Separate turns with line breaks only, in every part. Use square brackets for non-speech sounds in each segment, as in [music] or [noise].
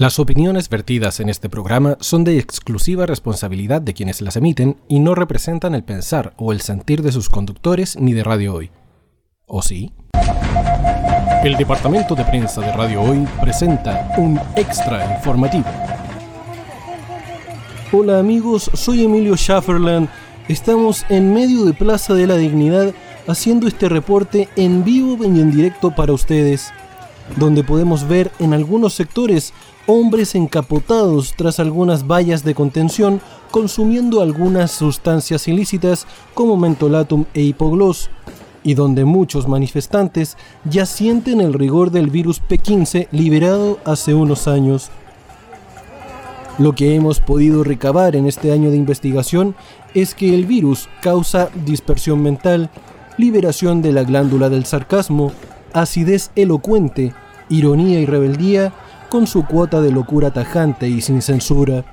Las opiniones vertidas en este programa son de exclusiva responsabilidad de quienes las emiten y no representan el pensar o el sentir de sus conductores ni de Radio Hoy. ¿O sí? El departamento de prensa de Radio Hoy presenta un extra informativo. Hola amigos, soy Emilio Schafferland. Estamos en medio de Plaza de la Dignidad haciendo este reporte en vivo y en directo para ustedes, donde podemos ver en algunos sectores hombres encapotados tras algunas vallas de contención consumiendo algunas sustancias ilícitas como mentolatum e hipogloss, y donde muchos manifestantes ya sienten el rigor del virus P15 liberado hace unos años. Lo que hemos podido recabar en este año de investigación es que el virus causa dispersión mental, liberación de la glándula del sarcasmo, acidez elocuente, ironía y rebeldía, con su cuota de locura tajante y sin censura.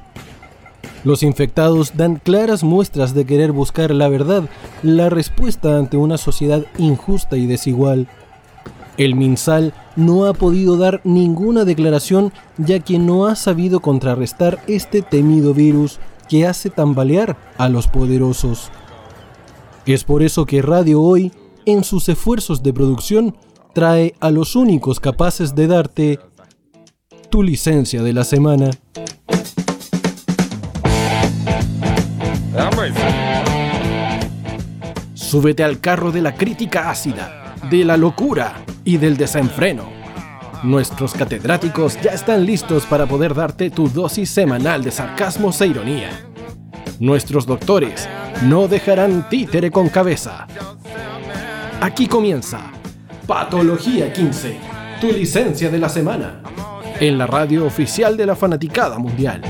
Los infectados dan claras muestras de querer buscar la verdad, la respuesta ante una sociedad injusta y desigual. El MinSal no ha podido dar ninguna declaración ya que no ha sabido contrarrestar este temido virus que hace tambalear a los poderosos. Es por eso que Radio Hoy, en sus esfuerzos de producción, trae a los únicos capaces de darte tu licencia de la semana. Súbete al carro de la crítica ácida, de la locura y del desenfreno. Nuestros catedráticos ya están listos para poder darte tu dosis semanal de sarcasmo e ironía. Nuestros doctores no dejarán títere con cabeza. Aquí comienza Patología 15, tu licencia de la semana, en la radio oficial de la fanaticada mundial.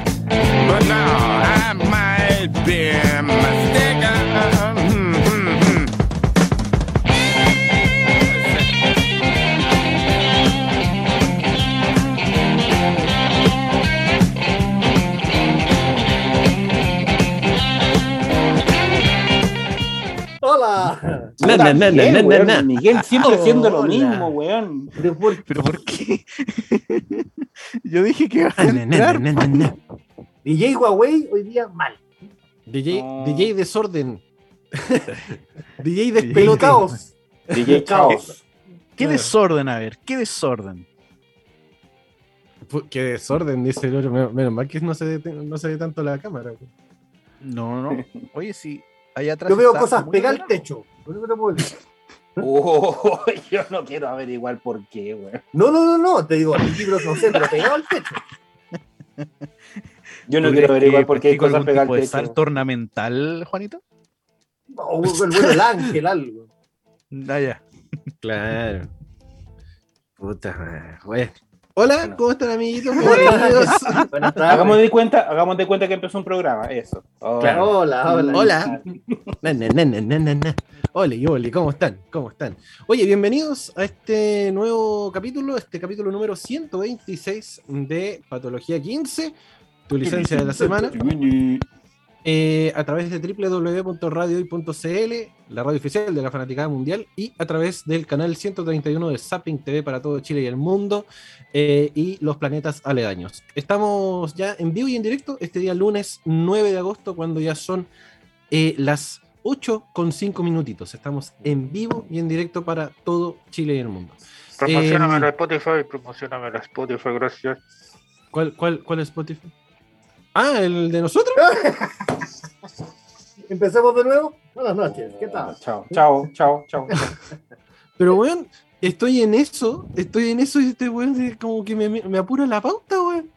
Hola.
Na, na, na, na, na, na, na.
Miguel siempre haciendo lo mismo, weón.
¿Pero por,
¿Pero por qué? [laughs]
Yo dije que iba a
Na, na, na,
entrar.
na, na, na.
DJ Huawei hoy día mal.
DJ,
No.
DJ desorden. [laughs] DJ
El
despelote.
caos.
DJ Caos.
¿Qué desorden? A ver, ¿qué desorden?
Qué desorden, dice el otro. Menos, mal que no se, ve, no se ve tanto la cámara.
No, no, no. Oye, sí. Allá atrás.
Yo veo cosas pegadas al
ordenado.
Techo. Por eso te puedo decir.
Oh, [laughs] yo no quiero averiguar por qué, weón.
No, no, no, no. Te digo, el libro no sé, pero pegado al techo.
Yo no
¿Tú
quiero averiguar por qué hay cosas
algún
pegadas
tipo
al
de
techo.
salto ornamental, Juanito?
O el bueno, el ángel, algo.
Ah, ya.
Claro. Puta madre. Bueno. Hola, ¿cómo están amiguitos? [laughs]
Hola.
Bienvenidos.
Buenas tardes.
Hagamos de cuenta, hagamos de cuenta que empezó un programa, eso. Oh.
Claro, hola, hola.
Hola. Na, na, na, na, na, na, na. Oli, oli, ¿cómo están? ¿Cómo están? Oye, bienvenidos a este nuevo capítulo, este capítulo número 126 de Patología 15, tu licencia de la semana, eh, a través de www.radiohoy.cl, la radio oficial de la Fanaticada Mundial, y a través del canal 131 de Zapping TV para todo Chile y el mundo, eh, y los planetas aledaños. Estamos ya en vivo y en directo este día lunes 9 de agosto, cuando ya son eh, las 8 con 5 minutitos. Estamos en vivo y en directo para todo Chile y el mundo.
Promocioname
Em,
la Spotify, promocioname la Spotify, gracias.
¿Cuál, cuál, cuál es Spotify? Ah, el de nosotros. [laughs]
Empecemos de nuevo. Buenas noches. ¿Qué tal?
Chao, chao, chao, chao. [laughs]
Pero, weón, estoy en eso, estoy en eso y este weón como que me, me apura la pauta, weón.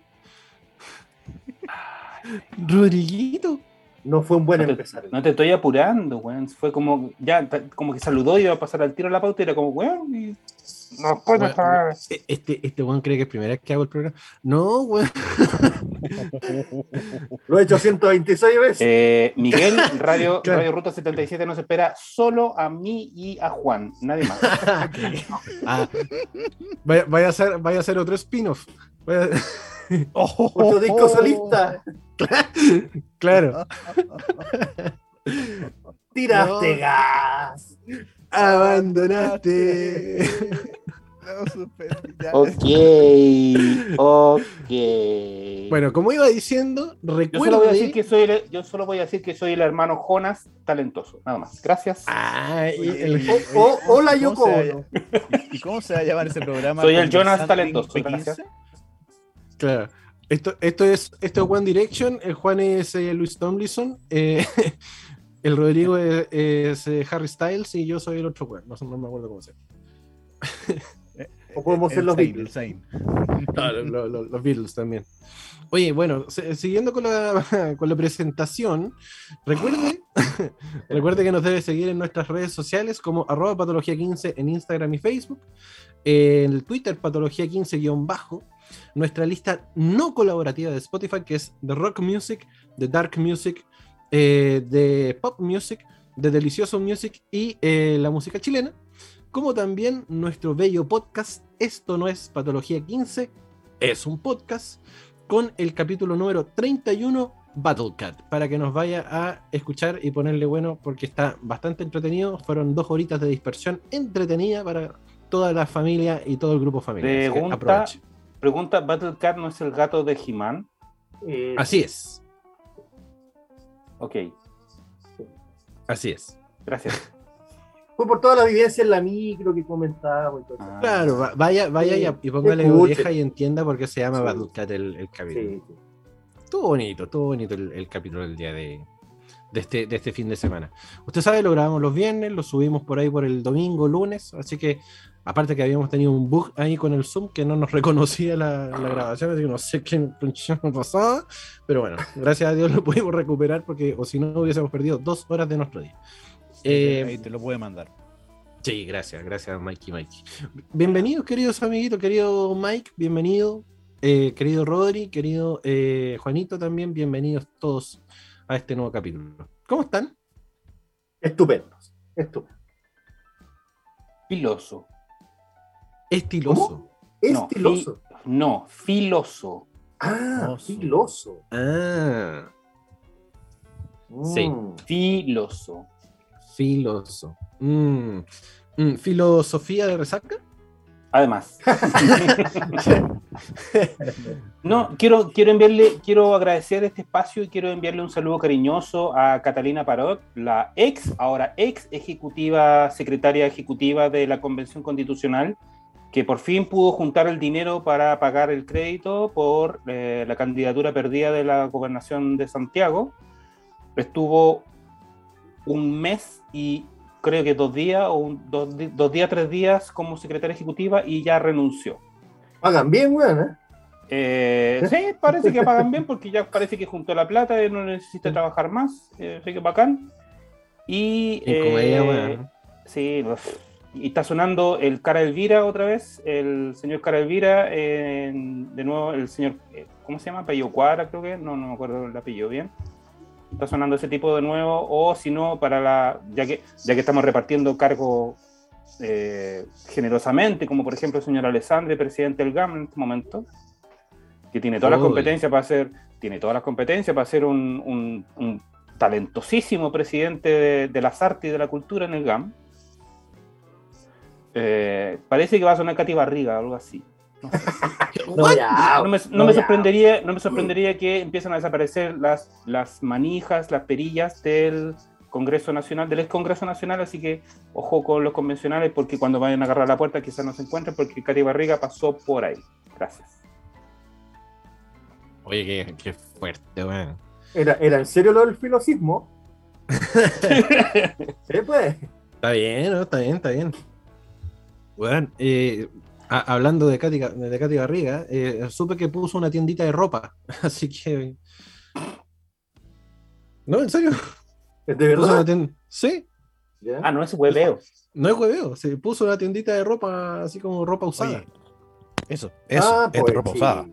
Rodriguito.
No fue un buen
No te,
empezar.
no te estoy apurando, weón. Fue como, ya, como que saludó y iba a pasar al tiro a la pauta y era como, weón. y-
No puedo
Bueno,
parar.
E- Este, este weón cree que es primera vez que hago el programa. No, weón. [laughs]
Lo he hecho 126 veces.
Eh, Miguel, Radio, [laughs]
Claro.
Radio Ruta 77 nos espera solo a mí y a Juan, nadie más. [laughs]
Ah, vaya, vaya a ser, vaya a ser otro spin-off. [laughs] Vaya-
Otro disco solista. [laughs]
claro. [laughs]
Tiraste
No.
gas.
Abandonaste.
No.
Ok, ok.
Bueno, como iba diciendo,
yo
recuerde...
solo, voy a decir que soy el, yo solo voy a decir que soy el hermano Jonas talentoso, nada más. Gracias.
Ah, y
Oye,
el-
y-
O- o- hola,
¿cómo
Yoko
¿Y cómo se va a llamar ese programa?
Soy el Jonas talentoso,
en
gracias.
P15?
Claro. Esto, esto, es, esto es One Direction, el Juan es eh, Luis Tomlinson, eh, [laughs] el Rodrigo es, es, eh, Harry Styles y yo soy el otro Juan, no, me acuerdo cómo se llama. [laughs]
O podemos ser los Beatles.
Claro, lo- lo- los Beatles también. Oye, bueno, se- siguiendo con la, [laughs] con la presentación, recuerde, recuerde que nos debe seguir en nuestras redes sociales como arroba patología15 en Instagram y Facebook, en el Twitter patología15-bajo, nuestra lista no colaborativa de Spotify que es de Rock Music, de Dark Music, eh, de Pop Music, de Delicioso Music y eh, la música chilena, como también nuestro bello podcast Esto no es Patología 15, es un podcast con el capítulo número 31 Battlecat, para que nos vaya a escuchar y ponerle bueno porque está bastante entretenido, fueron dos horitas de dispersión entretenida para toda la familia y todo el grupo familiar. que
Pregunta, pregunta, ¿Battlecat no es el gato de He-Man?
Eh,
Así es,
Ok,
así es.
gracias. [laughs]
Fue por toda la vivencia en la micro que todo eso.
Ah.
Claro, va- vaya, vaya y, y póngale oreja y entienda por qué se llama
Sí.
Battlecat el, el capítulo.
Sí, sí.
Estuvo bonito, estuvo bonito el, el capítulo del día de, de, este, de este fin de semana. Usted sabe, lo grabamos los viernes, lo subimos por ahí por el domingo, lunes, así que aparte que habíamos tenido un bug ahí con el Zoom que no nos [laughs] reconocía la, la grabación, así que no sé qué [laughs] pasaba, pero bueno, gracias a Dios lo pudimos recuperar porque o si no hubiésemos perdido dos horas de nuestro día. Eh,
Ahí te lo puede mandar.
Sí, gracias, gracias Mikey Mikey. Bienvenidos, queridos amiguitos, querido Mike, bienvenido, eh, querido Rodri, querido eh, Juanito también, bienvenidos todos a este nuevo capítulo. ¿Cómo están?
Estupendos. Estupendo.
Filoso.
Estiloso.
No,
Estiloso.
No, filoso.
Ah,
Filoso.
filoso.
Ah, Sí.
Mm.
Filoso.
filoso. Mm, mm, ¿Filosofía de resaca?
Además. [laughs] No, quiero, quiero enviarle, quiero agradecer este espacio y quiero enviarle un saludo cariñoso a Catalina Parot, la ex, ahora ex ejecutiva, secretaria ejecutiva de la Convención Constitucional, que por fin pudo juntar el dinero para pagar el crédito por eh, la candidatura perdida de la gobernación de Santiago. Estuvo un mes y creo que dos días, o un- dos, dos días, tres días como secretaria ejecutiva y ya renunció.
Pagan bien, weón, ¿eh?
Eh, sí, parece que pagan bien porque ya parece que juntó la plata y no necesita trabajar más. Eh, así que bacán. Y.
En comedia,
eh,
weón.
Sí, uf. Y está sonando el Cara Elvira otra vez. El señor Cara Elvira. en- de nuevo, el señor. eh, ¿Cómo se llama? Apellido Cuadra, creo que. No, no me acuerdo el apellido bien. Está sonando ese tipo de nuevo. O si no, para la. Ya que, ya que estamos repartiendo cargos eh, generosamente, como por ejemplo el señor Alessandri, presidente del GAM en este momento, que tiene todas las
Uy.
competencias para ser, tiene todas las competencias para ser un, un- un talentosísimo presidente de, de las artes y de la cultura en el GAM. Eh, parece que va a sonar Katy Barriga o algo así. [laughs]
No, ya.
No me, no
no,
me
ya.
sorprendería, no me sorprendería que empiezan a desaparecer las, las manijas, las perillas del Congreso Nacional, del ex Congreso Nacional, así que ojo con los convencionales porque cuando vayan a agarrar la puerta quizás no se encuentren porque Katy Barriga pasó por ahí. Gracias.
Oye, qué, qué fuerte, weón.
¿Era, ¿Era en serio lo del filosismo? [laughs] Sí, pues.
Está bien, ¿no? Está bien, está bien. Weón, eh, a- hablando de Katy, de Katy Barriga, eh, supe que puso una tiendita de ropa, [laughs] así que... No, en serio.
¿Es de verdad?
Sí,
Ya.
Ah, no es hueveo.
no es hueveo, se puso una tiendita de ropa así como ropa usada.
Oye, eso, eso,
Ah,
es de
pues,
ropa
sí.
usada.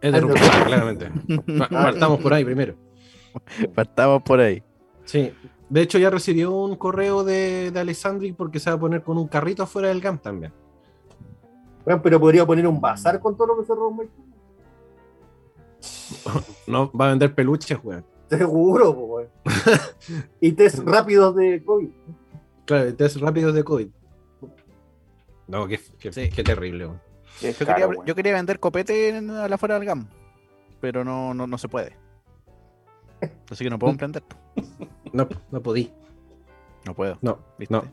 es de
ah,
ropa usada, claramente. [laughs] Pa- Partamos por ahí primero.
Partamos por ahí.
Sí. De hecho, ya recibió un correo de, de Alessandri porque se va a poner con un carrito afuera del GAM también.
Bueno, pero podría poner un bazar con todo lo que se robó. [laughs]
No, va a vender peluches, weón.
Seguro, weón. [laughs] y test rápidos de COVID.
Claro, test rápidos de COVID. No, qué, qué-
Sí.
qué terrible. weón.
Qué
Yo
caro,
quería,
weón.
yo quería vender copete en- a la fuera del GAM, pero no, no, no se puede. Así que no puedo [laughs] emprender.
No, no podí.
No puedo.
No,
¿viste?
no.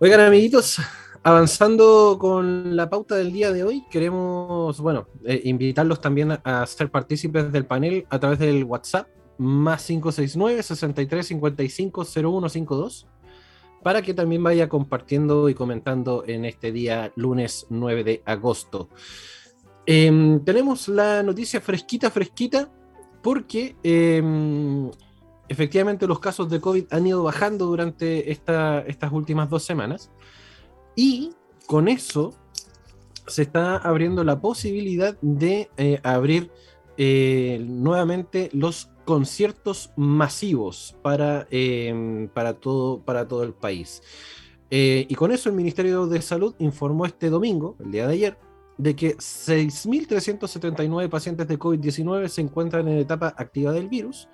Oigan, amiguitos, avanzando con la pauta del día de hoy, queremos, bueno, eh, invitarlos también a, ser partícipes del panel a través del WhatsApp, más 569 63 55 0152, para que también vaya compartiendo y comentando en este día, lunes 9 de agosto. Em, tenemos la noticia fresquita, fresquita, porque em, efectivamente los casos de COVID han ido bajando durante esta- estas últimas dos semanas y con eso se está abriendo la posibilidad de eh, abrir eh, nuevamente los conciertos masivos para, eh, para, todo, para todo el país. Eh, y con eso el Ministerio de Salud informó este domingo, el día de ayer, de que 6.379 pacientes de COVID-19 se encuentran en etapa activa del virus,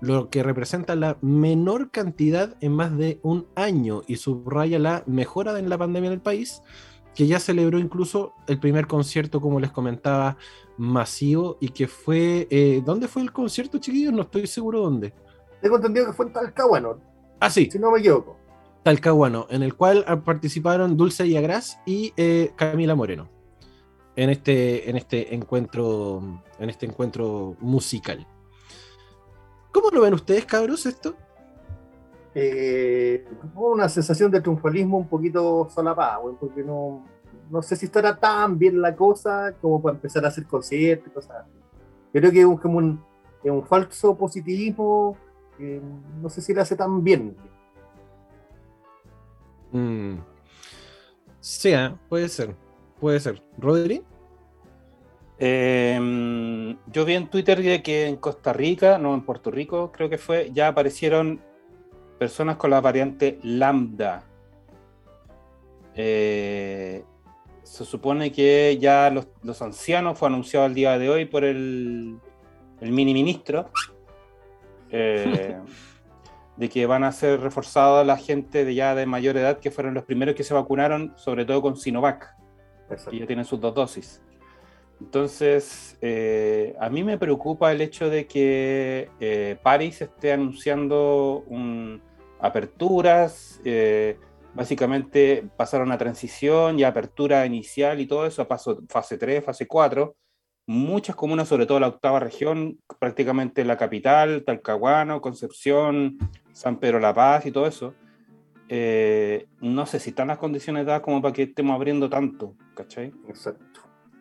lo que representa la menor cantidad en más de un año y subraya la mejora en la pandemia en el país, que ya celebró incluso el primer concierto, como les comentaba, masivo y que fue... eh, ¿Dónde fue el concierto, chiquillos? No estoy seguro dónde.
Tengo entendido que fue en Talcahuano,
Ah, sí,
si no me equivoco.
Talcahuano, en el cual participaron Dulce Yagras y eh, Camila Moreno en este, en este encuentro, en este encuentro musical. ¿Cómo lo ven ustedes, cabros, esto?
Eh, una sensación de triunfalismo un poquito solapada, porque no, no sé si estará tan bien la cosa como para empezar a hacer conciertos y cosas así. Creo que es un- como un, es un falso positivismo que no sé si le hace tan bien.
Mm. Sí, ah, puede ser, puede ser. ¿Rodri?
Eh, yo vi en Twitter que en Costa Rica, no en Puerto Rico, creo que fue, ya aparecieron personas con la variante lambda. Eh, se supone que ya los, los ancianos fue anunciado el día de hoy por el, el mini ministro eh, [laughs] de que van a ser reforzados la gente de ya de mayor edad que fueron los primeros que se vacunaron, sobre todo con Sinovac que ya tienen sus dos dosis. Entonces, eh, a mí me preocupa el hecho de que eh, París esté anunciando un- aperturas, eh, básicamente pasaron a transición y apertura inicial y todo eso, a paso fase 3, fase 4. Muchas comunas, sobre todo la octava región, prácticamente la capital, Talcahuano, Concepción, San Pedro La Paz y todo eso, no sé si están las condiciones dadas como para que estemos abriendo tanto, ¿cachai?
Exacto.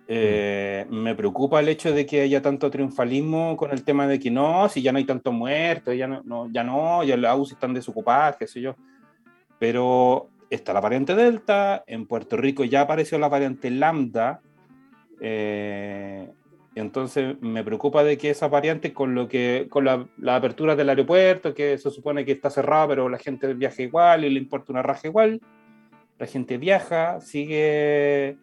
Eh, me preocupa el hecho de que haya tanto triunfalismo con el tema de que no, si ya no hay tantos muertos, ya no, no, ya no, ya las UCI están desocupadas, qué sé yo. Pero está la variante Delta, en Puerto Rico ya apareció la variante Lambda, eh, entonces me preocupa de que esa variante con lo que con la, la apertura del aeropuerto, que se supone que está cerrado, pero la gente viaja igual y le importa una raja igual, la gente viaja, sigue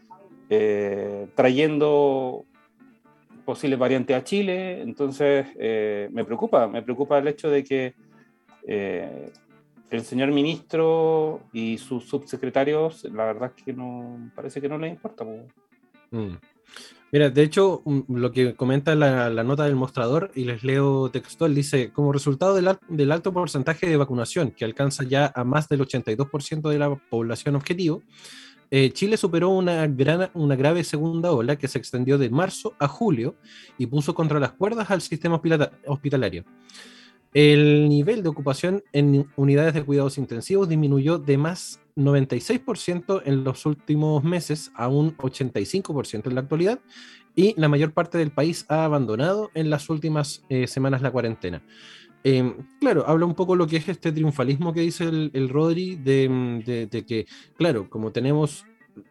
eh, trayendo posibles variantes a Chile, entonces eh, me preocupa, me preocupa el hecho de que eh, el señor ministro y sus subsecretarios, la verdad es que no, parece que no les importa. po.
Mm. Mira, de hecho, mm, lo que comenta la, la nota del mostrador, y les leo textual, dice, como resultado del, del alto porcentaje de vacunación, que alcanza ya a más del 82% de la población objetivo, eh, Chile superó una, gran, una grave segunda ola que se extendió de marzo a julio y puso contra las cuerdas al sistema hospitala- hospitalario. El nivel de ocupación en unidades de cuidados intensivos disminuyó de más 96% en los últimos meses a un 85% en la actualidad y la mayor parte del país ha abandonado en las últimas eh, semanas la cuarentena. Eh, claro, habla un poco lo que es este triunfalismo que dice el, el Rodri, de, mm, que, claro, como tenemos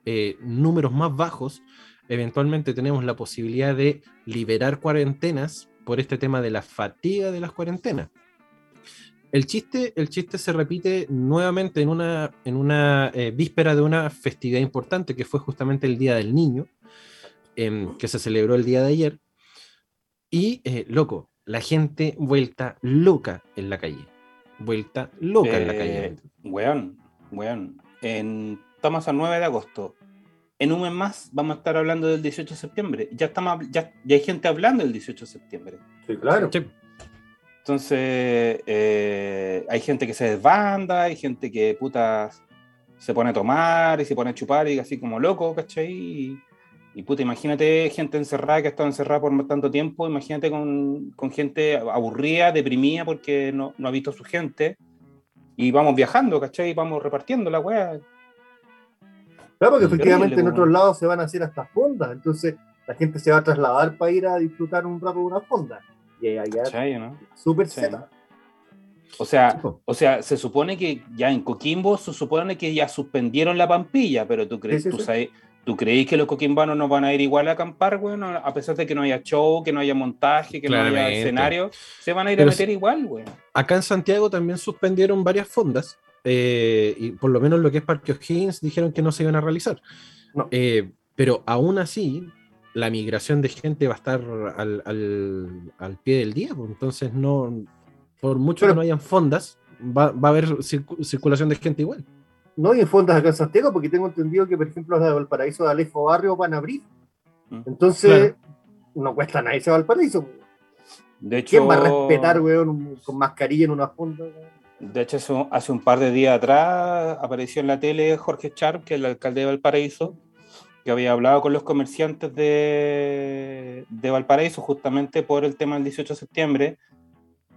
eh, números más bajos, eventualmente tenemos la posibilidad de liberar cuarentenas por este tema de la fatiga de las cuarentenas. El chiste, el chiste se repite nuevamente en una, en una eh, víspera de una festividad importante que fue justamente el Día del Niño, em, que se celebró el día de ayer. Y, eh, loco, la gente vuelta loca en la calle. Vuelta loca en la calle.
Eh, Weón, weón. En estamos a 9 de agosto. En un mes más vamos a estar hablando del 18 de septiembre. Ya, estamos, ya, ya hay gente hablando del 18 de septiembre.
Sí, claro.
Sí.
Entonces, eh, hay gente que se desbanda, hay gente que puta se pone a tomar y se pone a chupar y así como loco, ¿cachai? Y, y, puta, imagínate gente encerrada que ha estado encerrada por tanto tiempo, imagínate con, con gente aburrida, deprimida porque no, no ha visto a su gente. Y vamos viajando, ¿cachai? Vamos repartiendo la weá.
Claro, porque efectivamente en otros lados se van a hacer hasta fondas, entonces la gente se va a trasladar para ir a disfrutar un rato de una fonda. Y allá
¿Cachai, no?
súper.
O sea, o sea, se supone que ya en Coquimbo se supone que ya suspendieron la pampilla, pero tú crees,
Sí, sí,
tú
sí.
sabes- ¿tú crees que los coquimbanos no van a ir igual a acampar, weón? A pesar de que no haya show, que no haya montaje, que no haya
Claramente.
escenario, se van a ir
Pero
a meter igual, weón.
Acá en Santiago también suspendieron varias fondas. eh, y por lo menos lo que es Parque O'Higgins dijeron que no se iban a realizar.
No.
Eh, pero aún así, la migración de gente va a estar al, al- al pie del día. pues, Entonces, no, por mucho
Pero-
que no hayan fondas, va, va a haber circu- circulación de gente igual.
No, y en fondas acá en Santiago, porque tengo entendido que, por ejemplo, las de Valparaíso de Alejo Barrio van a abrir.
Mm.
Entonces, no cuesta nada irse a Valparaíso.
De hecho,
¿Quién va a respetar, weón, con mascarilla en una fonda? weón?
De hecho, hace un, hace un par de días atrás apareció en la tele Jorge Sharp, que es el alcalde de Valparaíso, que había hablado con los comerciantes de, de Valparaíso justamente por el tema del 18 de septiembre,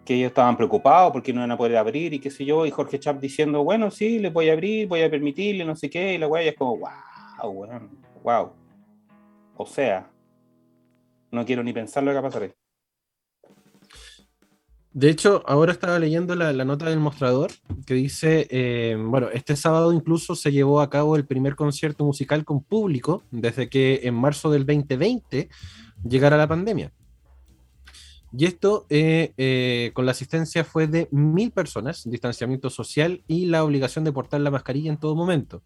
que ellos estaban preocupados porque no iban a poder abrir y qué sé yo, y Jorge Sharp diciendo, bueno, sí, les voy a abrir, voy a permitirle, no sé qué, y la weá es como, wow, weón, wow. O sea, no quiero ni pensar lo que va a pasar.
De hecho, ahora estaba leyendo la, la nota del mostrador que dice, eh, bueno, este sábado incluso se llevó a cabo el primer concierto musical con público desde que en marzo del 2020 llegara la pandemia. Y esto eh, eh, con la asistencia fue de mil personas, distanciamiento social y la obligación de portar la mascarilla en todo momento.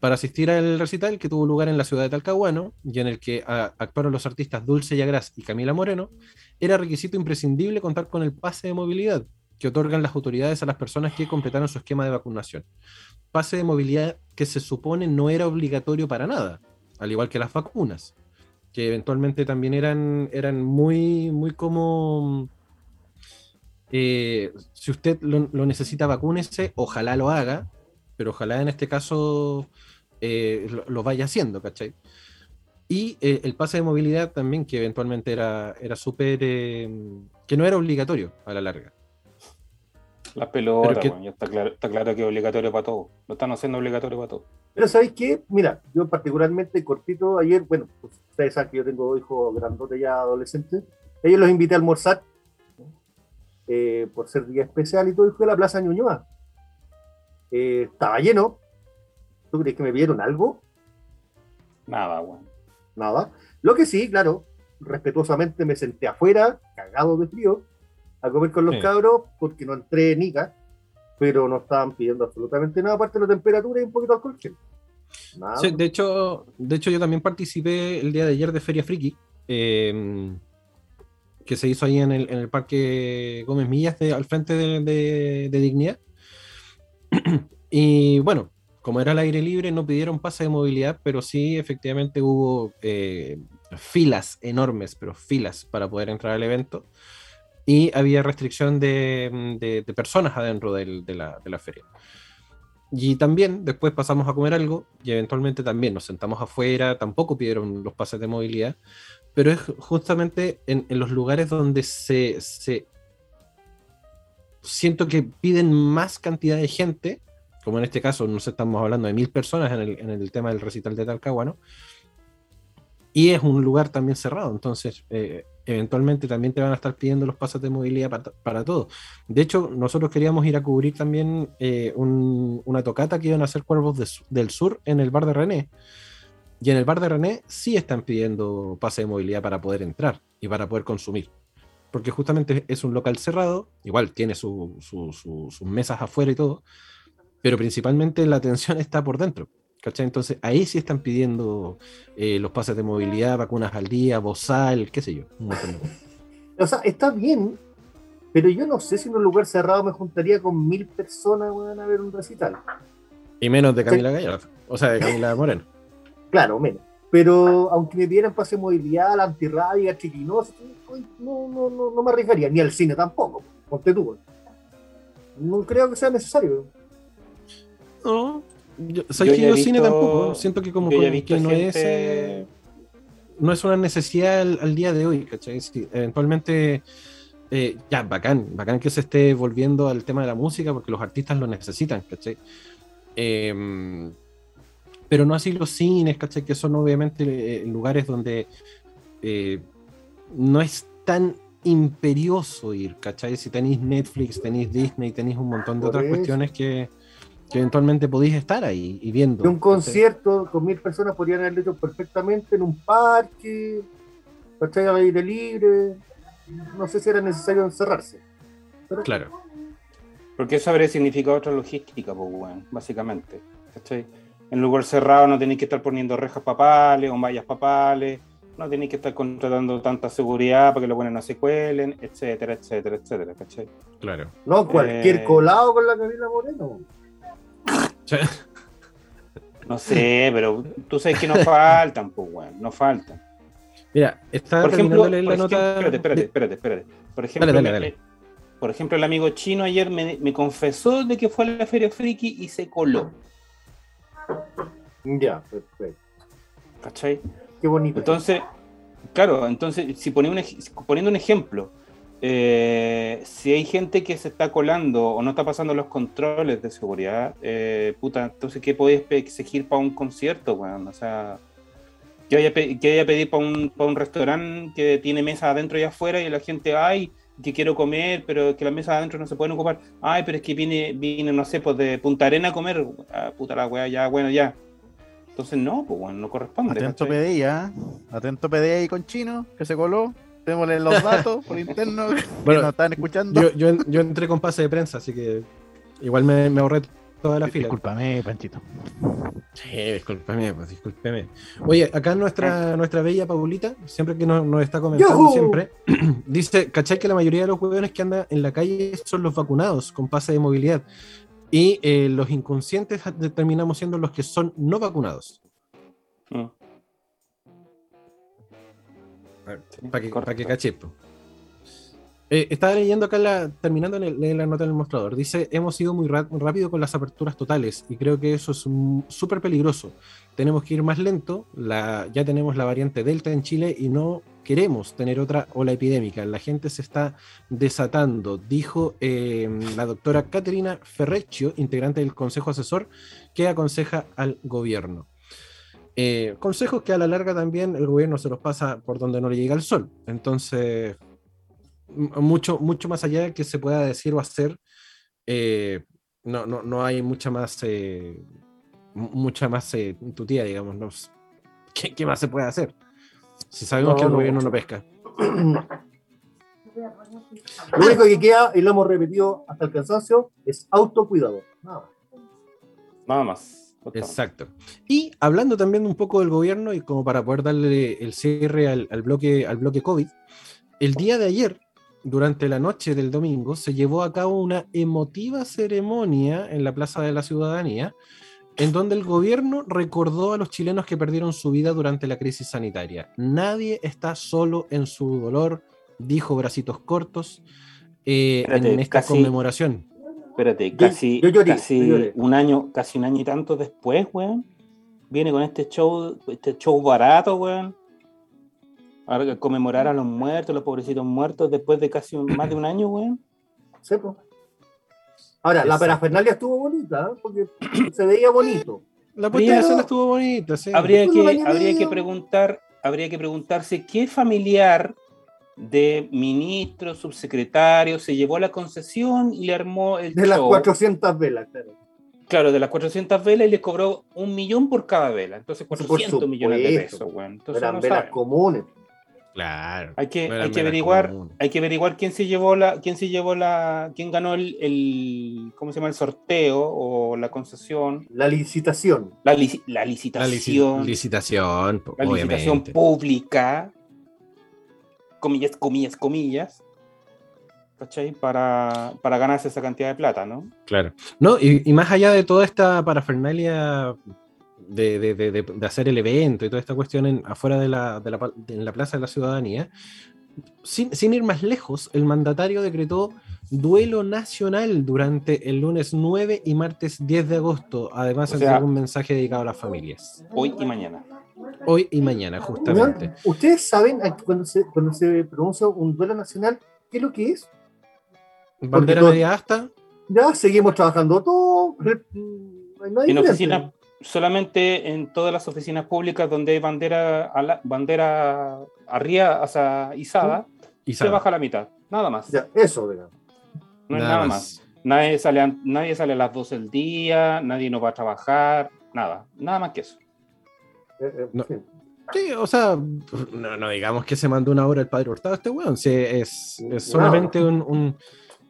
Para asistir al recital que tuvo lugar en la ciudad de Talcahuano y en el que ah, actuaron los artistas Dulce Yagras y Camila Moreno, era requisito imprescindible contar con el pase de movilidad que otorgan las autoridades a las personas que completaron su esquema de vacunación. Pase de movilidad que se supone no era obligatorio para nada, al igual que las vacunas, que eventualmente también eran, eran muy, muy como... eh, si usted lo, necesita, vacúnese, ojalá lo haga, pero ojalá en este caso eh, lo, vaya haciendo, ¿cachai? Y eh, el pase de movilidad también, que eventualmente era, era súper. que no era obligatorio a la larga.
Las pelotas,
que-
ya está claro, está claro que es obligatorio para todos. Lo están haciendo obligatorio para todos.
Pero ¿sabéis qué? Mira, yo particularmente cortito ayer, bueno, pues, ustedes saben que yo tengo dos hijos grandotes ya adolescentes, ellos los invité a almorzar eh, por ser día especial y todo, y fue a la Plaza Ñuñoa. Eh, estaba lleno. ¿Tú crees que me vieron algo?
Nada, weón.
Nada. Lo que sí, claro, respetuosamente me senté afuera, cagado de frío, a comer con los
Sí.
cabros, porque no entré nica, pero no estaban pidiendo absolutamente nada, aparte de la temperatura y un poquito de alcohol. Nada.
Sí, de, hecho, de hecho, yo también participé el día de ayer de Feria Friki, eh, que se hizo ahí en el, en el Parque Gómez Millas, de- al frente de, de- de Dignidad. [clears throat] y bueno, como era al aire libre, no pidieron pase de movilidad, pero sí, efectivamente, hubo eh, filas enormes, pero filas para poder entrar al evento. Y había restricción de, de- de personas adentro del- de, la, de la feria. Y también después pasamos a comer algo y eventualmente también nos sentamos afuera, tampoco pidieron los pases de movilidad, pero es justamente en, en los lugares donde se, se- siento que piden más cantidad de gente, como en este caso, no sé, estamos hablando de mil personas en el, en el tema del recital de Talcahuano, y es un lugar también cerrado, entonces eh, eventualmente también te van a estar pidiendo los pases de movilidad para, para todo. De hecho, nosotros queríamos ir a cubrir también eh, un- una tocata que iban a hacer Cuervos de del Sur en el bar de René. Y en el bar de René sí están pidiendo pase de movilidad para poder entrar y para poder consumir. Porque justamente es un local cerrado, igual tiene su- su- su- sus mesas afuera y todo, pero principalmente la atención está por dentro. ¿Cachai? Entonces ahí sí están pidiendo eh, los pases de movilidad, vacunas al día, bozal, qué sé yo. un montón de cosas.
O sea, está bien, pero yo no sé si en un lugar cerrado me juntaría con mil personas weón, a ver un recital.
Y menos de Camila Gallardo. O sea, de Camila Moreno.
Claro, menos. Pero aunque me pidieran pase de movilidad, la antirrábica, chiquinosa, no, no, no, no me arriesgaría, ni al cine tampoco, ponte tú. No creo que sea necesario.
No. Yo,
Yo
¿sabes que yo cine
visto-
tampoco. Siento que como
yo
que no es.
gente-
eh, no es una necesidad al, al día de hoy, ¿cachai? Eventualmente. eh, ya, bacán, bacán que se esté volviendo al tema de la música porque los artistas lo necesitan, ¿cachai? Em, pero no así los cines, ¿cachai? Que son obviamente eh, lugares donde eh, no es tan imperioso ir, ¿cachai? Si tenéis Netflix, tenéis Disney, tenéis un montón de otras cuestiones que, que eventualmente podéis estar ahí y viendo.
De un concierto con mil personas podrían haberlo hecho perfectamente en un parque, ¿cachai? Al aire libre. No sé si era necesario encerrarse. Pero
Claro.
Porque eso habría significado otra logística, pues, weón, básicamente. ¿cachai? En lugar cerrado no tenéis que estar poniendo rejas papales o mallas papales, no tenéis que estar contratando tanta seguridad para que los buenos no se cuelen, etcétera, etcétera, etcétera, ¿cachai?
Claro.
no, cualquier
Eh.
colado con la Camila Moreno.
No sé, pero tú sabes que no faltan, pues, weón, no faltan.
Mira, estaba
Por ejemplo, por
la
ejemplo-
nota.
espérate, espérate, espérate, espérate. Por ejemplo,
Dale, dale,
me-
dale.
por ejemplo, el amigo chino ayer me, me confesó de que fue a la Feria Friki y se coló,
Ya, perfecto.
¿cachai?
Qué bonito.
Entonces, claro, entonces, si ponía un ej- poniendo un ejemplo, eh, si hay gente que se está colando o no está pasando los controles de seguridad, eh, puta, entonces, ¿qué podéis exigir para un concierto, weón? O sea, que vaya, a pe- que vaya a pedir para un, para un restaurante que tiene mesa adentro y afuera y la gente, ay, que quiero comer, pero que las mesas adentro no se pueden ocupar. Ay, pero es que viene, viene no sé, pues de Punta Arena a comer. Ah, puta la weá, ya, bueno, ya. Entonces, no, pues bueno, no corresponde.
Atento. PDI, ¿ah? Atento PDI ahí con Chino, que se coló. Démosle los datos por interno que [laughs]
Bueno,
nos están escuchando.
Yo, yo, yo entré con pase de prensa, así que igual me, me ahorré toda la fila.
Discúlpame, Panchito.
Sí, discúlpeme, pues discúlpeme. Oye, acá nuestra, nuestra bella Paulita, siempre que nos, nos está comentando,
¡Yujú!
siempre, [clears throat] dice, ¿cachai que la mayoría de los huevones que andan en la calle son los vacunados con pase de movilidad? Y eh, los inconscientes terminamos siendo los que son no vacunados.
Mm.
Para que, pa' que caché. Eh, estaba leyendo acá, la, terminando leer la nota en el mostrador. Dice: Hemos ido muy rápido con las aperturas totales y creo que eso es súper peligroso. Tenemos que ir más lento. La, ya tenemos la variante Delta en Chile y no queremos tener otra ola epidémica. La gente se está desatando, dijo eh, la doctora Caterina Ferrecchio, integrante del Consejo Asesor, que aconseja al gobierno. Eh, consejos que a la larga también el gobierno se los pasa por donde no le llega el sol. Entonces, mucho, mucho más allá de que se pueda decir o hacer, eh, no, no, no hay mucha más, eh, mu- mucha más eh, tutía, digamos. ¿no? ¿Qué, qué más se puede hacer? Si sabemos
No,
que el
no.
gobierno no pesca.
Lo único que queda, y lo hemos repetido hasta el cansancio, es autocuidado. Nada más.
Nada más.
Exacto. Y hablando también un poco del gobierno y como para poder darle el cierre al, al bloque, al bloque COVID, el día de ayer, durante la noche del domingo, se llevó a cabo una emotiva ceremonia en la Plaza de la Ciudadanía, en donde el gobierno recordó a los chilenos que perdieron su vida durante la crisis sanitaria. Nadie está solo en su dolor, dijo Bracitos Cortos, eh,
Espérate,
en esta
casi-
conmemoración.
Espérate, casi,
yo lloré,
casi
yo
un año, casi un año y tanto después, weón. Viene con este show, este show barato, weón. A conmemorar a los muertos, los pobrecitos muertos, después de casi un- más de un año, weón. [clears throat]
Sí, po. Ahora, la
Exacto.
parafernalia estuvo bonita, ¿eh? porque se veía bonito. [clears throat]
La puesta
Habría-
escena estuvo bonita, sí.
Habría
de
que, habría que preguntar, habría que preguntarse qué familiar de ministro, subsecretario, se llevó la concesión y le armó el
De las
show.
400 velas, claro.
Claro, de las 400 velas y les cobró un millón por cada vela. Entonces,
Por
400 millones de pesos, weón. Entonces,
Eran
no
velas comunes.
Claro.
Hay que, hay que averiguar,
comunes.
hay que averiguar quién se llevó la, quién se llevó la, quién ganó el, el ¿cómo se llama? el sorteo o la concesión,
La licitación.
la, lici- la
La lici-
licitación,
licitación, po-
la licitación
obviamente.
pública, comillas, comillas, comillas. ¿cachai? Para, para ganarse esa cantidad de plata, ¿no?
Claro. No, y, y más allá de toda esta parafernalia de, de- de- de- de hacer el evento y toda esta cuestión en, afuera de la, de la en la Plaza de la Ciudadanía, sin, sin ir más lejos, el mandatario decretó duelo nacional durante el lunes 9 y martes 10 de agosto. Además,
O sea-
entregó un mensaje dedicado a las familias.
Hoy y mañana.
Hoy y mañana, justamente.
Ustedes saben cuando se, cuando se pronuncia un duelo nacional, ¿qué es lo que es?
Bandera
todo-
media asta.
Ya seguimos trabajando hay nada
En oficina, solamente en todas las oficinas públicas donde hay bandera, a la- bandera arriba, o sea, izada, se baja la mitad. Nada más.
Ya, eso, digamos.
No hay nada más. Nadie sale, a, nadie sale a las 12 del día, nadie no va a trabajar, nada. Nada más que eso.
Eh, eh,
No.
sí.
Sí, o sea, no, no digamos que se mandó una hora el padre Hurtado este weón. sí, es, es
No.
solamente un- un-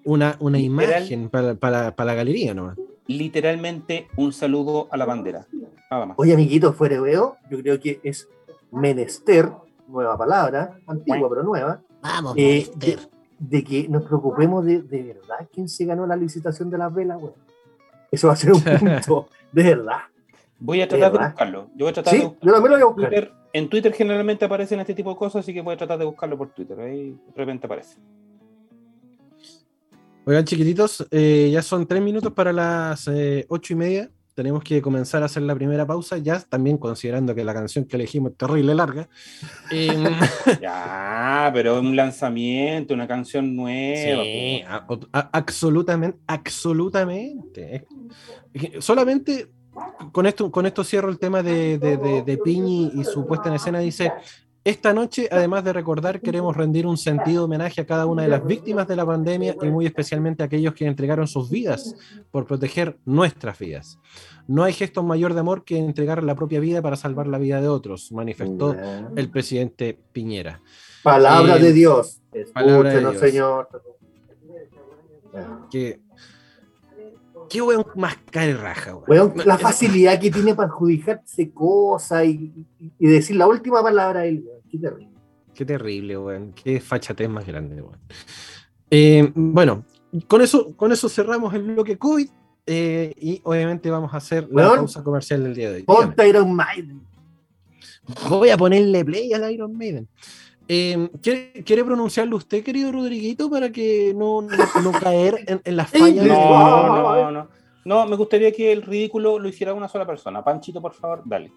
una, una
Literal.
imagen para, para- para la galería nomás.
Literalmente un saludo a la bandera. Nada más.
Oye, amiguitos, fuera de veo, yo creo que es menester, nueva palabra, antigua pero nueva,
Vamos,
eh, de que nos preocupemos de, de verdad quién se ganó la licitación de las velas, weón. Eso va a ser un [laughs] punto, de verdad.
Voy a tratar de buscarlo. Yo voy a tratar
Sí,
de
yo
buscarlo.
también lo voy a buscar.
Twitter- en Twitter generalmente aparecen este tipo de cosas, así que voy a tratar de buscarlo por Twitter. Ahí de repente aparece.
Oigan, chiquititos, eh, ya son tres minutos para las eh, ocho y media. Tenemos que comenzar a hacer la primera pausa, ya también considerando que la canción que elegimos es terrible larga. Em, [laughs]
Ya, pero es un lanzamiento, una canción nueva.
Sí, a- a- absolutamente, absolutamente. Solamente con esto, con esto cierro el tema de, de, de- de Piñi y su puesta en escena. Dice, esta noche, además de recordar, queremos rendir un sentido homenaje a cada una de las víctimas de la pandemia y muy especialmente a aquellos que entregaron sus vidas por proteger nuestras vidas. No hay gesto mayor de amor que entregar la propia vida para salvar la vida de otros, manifestó el presidente Piñera.
Palabra
Eh,
de Dios.
palabra de Dios.
señor.
Que, qué weón más cae raja, weón.
Weón, la facilidad que tiene para adjudicarse cosas y, decir la última palabra a él, weón. Qué terrible.
Qué terrible, weón. Qué fachatez más grande, weón. Eh, bueno, con eso, con eso cerramos el bloque COVID eh, y obviamente vamos a hacer la pausa comercial del día de hoy.
Ponte Iron Maiden.
Voy a ponerle play al Iron Maiden. Eh, ¿quiere, quiere pronunciarlo usted, querido Rodriguito, para que no, no, no caer en, en las [laughs] fallas? de-
No, no, no. No, me gustaría que el ridículo lo hiciera una sola persona. Panchito, por favor, dale.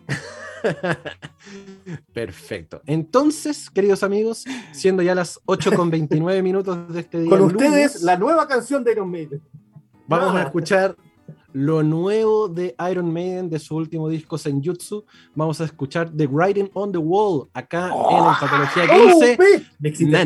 [laughs]
Perfecto. Entonces, queridos amigos, siendo ya las 8 con 29 minutos de este día.
Con
lunes,
ustedes, la nueva canción de Iron Maiden.
Vamos a
Ah.
escuchar lo nuevo de Iron Maiden de su último disco Senjutsu. Vamos a escuchar The Writing on the Wall acá en Patología
¡Oh,
15.
pe! Me excita.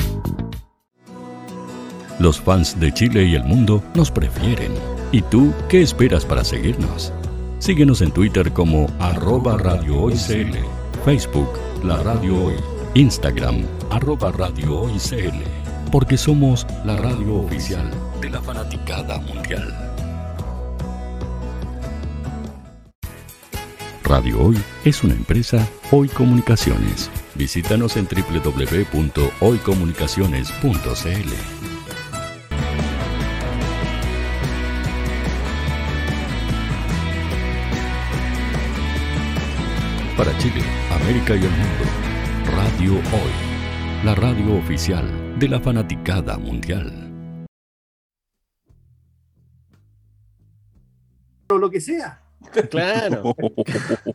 Los fans de Chile y el mundo nos prefieren. ¿Y tú qué esperas para seguirnos? Síguenos en Twitter como arroba Radio Hoy Facebook La Radio Hoy, Instagram arroba Radio Hoy porque somos la radio oficial de la fanaticada mundial. Radio Hoy es una empresa Hoy Comunicaciones. Visítanos en www.hoycomunicaciones.cl. Para Chile, América y el mundo, Radio Hoy, la radio oficial de la fanaticada mundial.
O lo que sea.
Claro.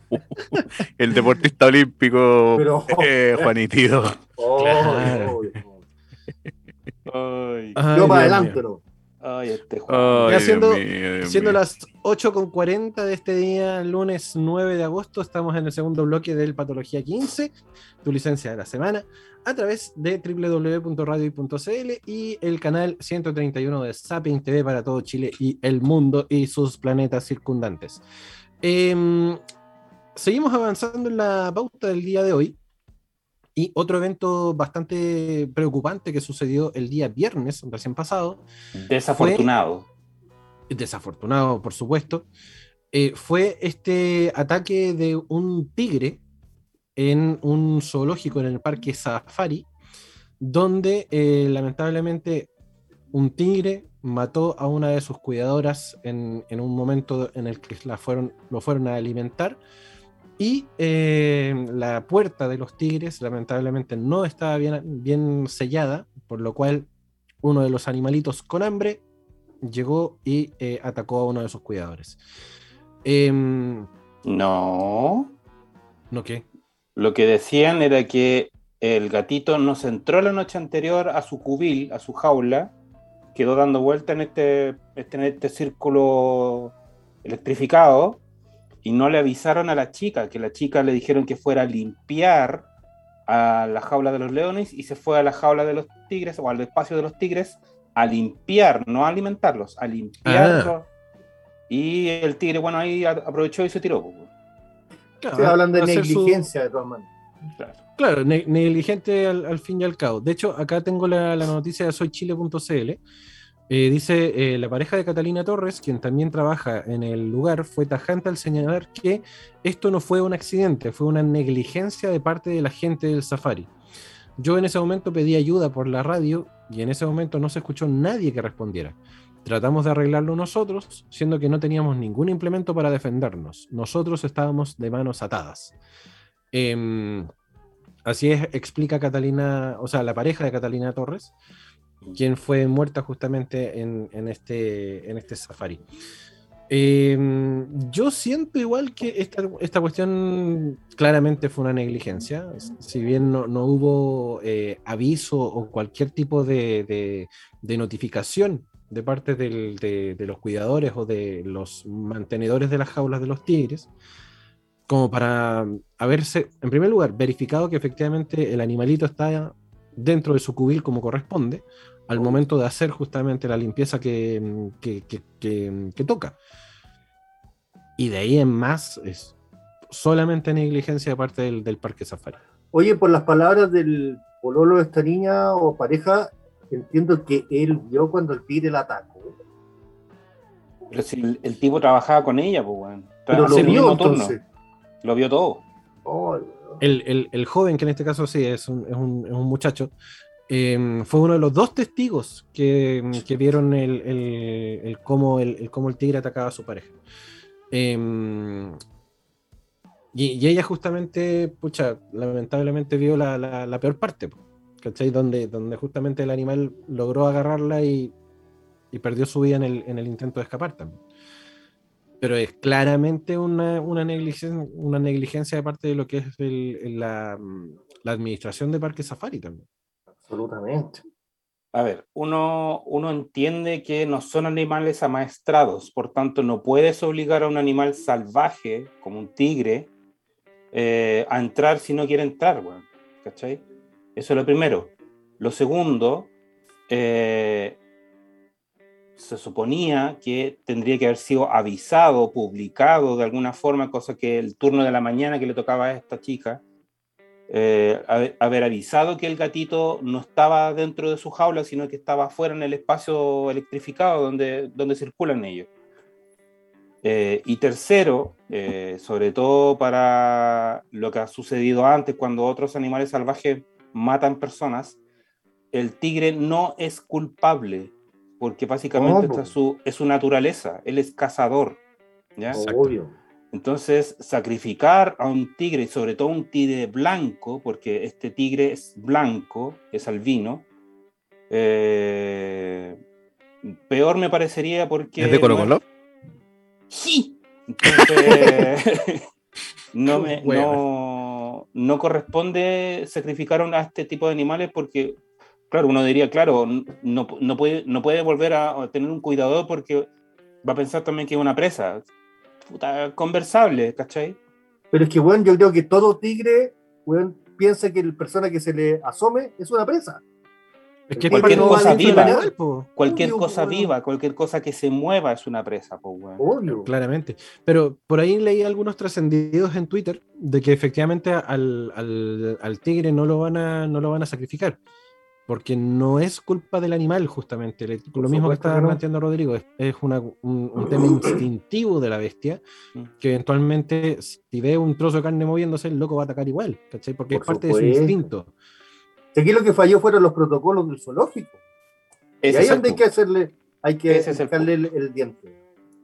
[laughs]
El deportista olímpico
Pero-
eh, Juanitito.
Oh,
Claro.
Ay,
Ay,
Yo para adelante.
Ay, este Juan.
ay,
Ya
Dios
siendo,
mío, Dios
siendo
mío.
las 8.40 de este día, lunes 9 de agosto, estamos en el segundo bloque del Patología 15, tu licencia de la semana, a través de www.radio.cl y el canal 131 de Sapien TV para todo Chile y el mundo y sus planetas circundantes. Em, seguimos avanzando en la pauta del día de hoy. Y otro evento bastante preocupante que sucedió el día viernes, recién pasado,
Desafortunado.
desafortunado, por supuesto, eh, fue este ataque de un tigre en un zoológico en el parque Safari, donde eh, lamentablemente un tigre mató a una de sus cuidadoras en, en un momento en el que la fueron, lo fueron a alimentar. Y eh, la puerta de los tigres lamentablemente no estaba bien, bien sellada, por lo cual uno de los animalitos con hambre llegó y eh, atacó a uno de sus cuidadores. Em,
No.
¿No qué?
Lo que decían era que el gatito no se entró la noche anterior a su cubil, a su jaula, quedó dando vuelta en este, este- en este círculo electrificado y no le avisaron a la chica, que la chica le dijeron que fuera a limpiar a la jaula de los leones y se fue a la jaula de los tigres o al espacio de los tigres a limpiar, no a alimentarlos, a limpiarlos. Y el tigre, bueno, ahí a- aprovechó y se tiró. pues.
Se hablan de
su-
negligencia de todas maneras.
Claro, ne- negligente al, al fin y al cabo. De hecho, acá tengo la, la noticia de soychile.cl. Eh, dice, eh, la pareja de Catalina Torres, quien también trabaja en el lugar, fue tajante al señalar que esto no fue un accidente, fue una negligencia de parte de la gente del safari. Yo en ese momento pedí ayuda por la radio y en ese momento no se escuchó nadie que respondiera. Tratamos de arreglarlo nosotros, siendo que no teníamos ningún implemento para defendernos. Nosotros estábamos de manos atadas. Em, así es, explica Catalina, o sea, la pareja de Catalina Torres, quien fue muerta justamente en, en este, en este safari. Em, yo siento igual que esta, esta cuestión claramente fue una negligencia. Si bien no, no hubo eh, aviso o cualquier tipo de, de- de notificación de parte del- de, de los cuidadores o de los mantenedores de las jaulas de los tigres, como para haberse, en primer lugar, verificado que efectivamente el animalito está dentro de su cubil como corresponde, al momento de hacer justamente la limpieza que, que- que- que- que toca. Y de ahí en más es solamente negligencia de parte del, del Parque Safari.
Oye, por las palabras del pololo de esta niña o pareja, entiendo que él vio cuando el tigre la atacó.
Pero si el, el tipo trabajaba con ella, pues, weón.
Pero lo vio entonces.
Lo vio todo.
Oh,
El, el- el joven, que en este caso sí es un, es un- es un muchacho, Em, fue uno de los dos testigos que, vieron el, cómo el, cómo el tigre atacaba a su pareja. Em, y, ella justamente, pucha, lamentablemente vio la, peor parte, ¿cachai? Donde, donde justamente el animal logró agarrarla y, perdió su vida en el, intento de escapar también. Pero es claramente una, negligencia, una negligencia de parte de lo que es la, la administración de Parque Safari también.
Absolutamente.
A ver, uno, uno entiende que no son animales amaestrados, por tanto no puedes obligar a un animal salvaje, como un tigre, eh, a entrar si no quiere entrar, ¿cachai? Eso es lo primero. Lo segundo, eh, se suponía que tendría que haber sido avisado, publicado de alguna forma, cosa que el turno de la mañana que le tocaba a esta chica, eh, haber, avisado que el gatito no estaba dentro de su jaula, sino que estaba afuera en el espacio electrificado donde, donde circulan ellos. Eh, y tercero, eh, sobre todo para lo que ha sucedido antes, cuando otros animales salvajes matan personas, el tigre no es culpable, porque básicamente su, es su naturaleza, él es cazador. ¿ya? Obvio. Entonces, sacrificar a un tigre, y sobre todo un tigre blanco, porque este tigre es blanco, es albino, eh, peor me parecería porque...
¿Es de Colo Colo?
Sí. Entonces, [laughs] no, me, no, no, corresponde sacrificar a este tipo de animales porque, claro, uno diría, claro, no, no, puede, no puede volver a tener un cuidador porque va a pensar también que es una presa conversable, ¿cachai?
Pero es que, bueno, yo creo que todo tigre, bueno, piensa que la persona que se le asome es una presa.
Es que cualquier cosa viva, cualquier cosa viva, cualquier cosa que se mueva es una presa,
Obvio. Claramente. Pero por ahí leí algunos trascendidos en Twitter de que efectivamente al, al, al, tigre no lo van a, no lo van a sacrificar porque no es culpa del animal, justamente. lo mismo que estaba planteando Rodrigo, es, un, tema instintivo de la bestia, mm. que eventualmente, si ve un trozo de carne moviéndose, el loco va a atacar igual, ¿cachai? Porque es parte de su instinto.
Aquí lo que falló fueron los protocolos del zoológico. y ahí es donde hay que hacerle, hay que sacarle el, diente.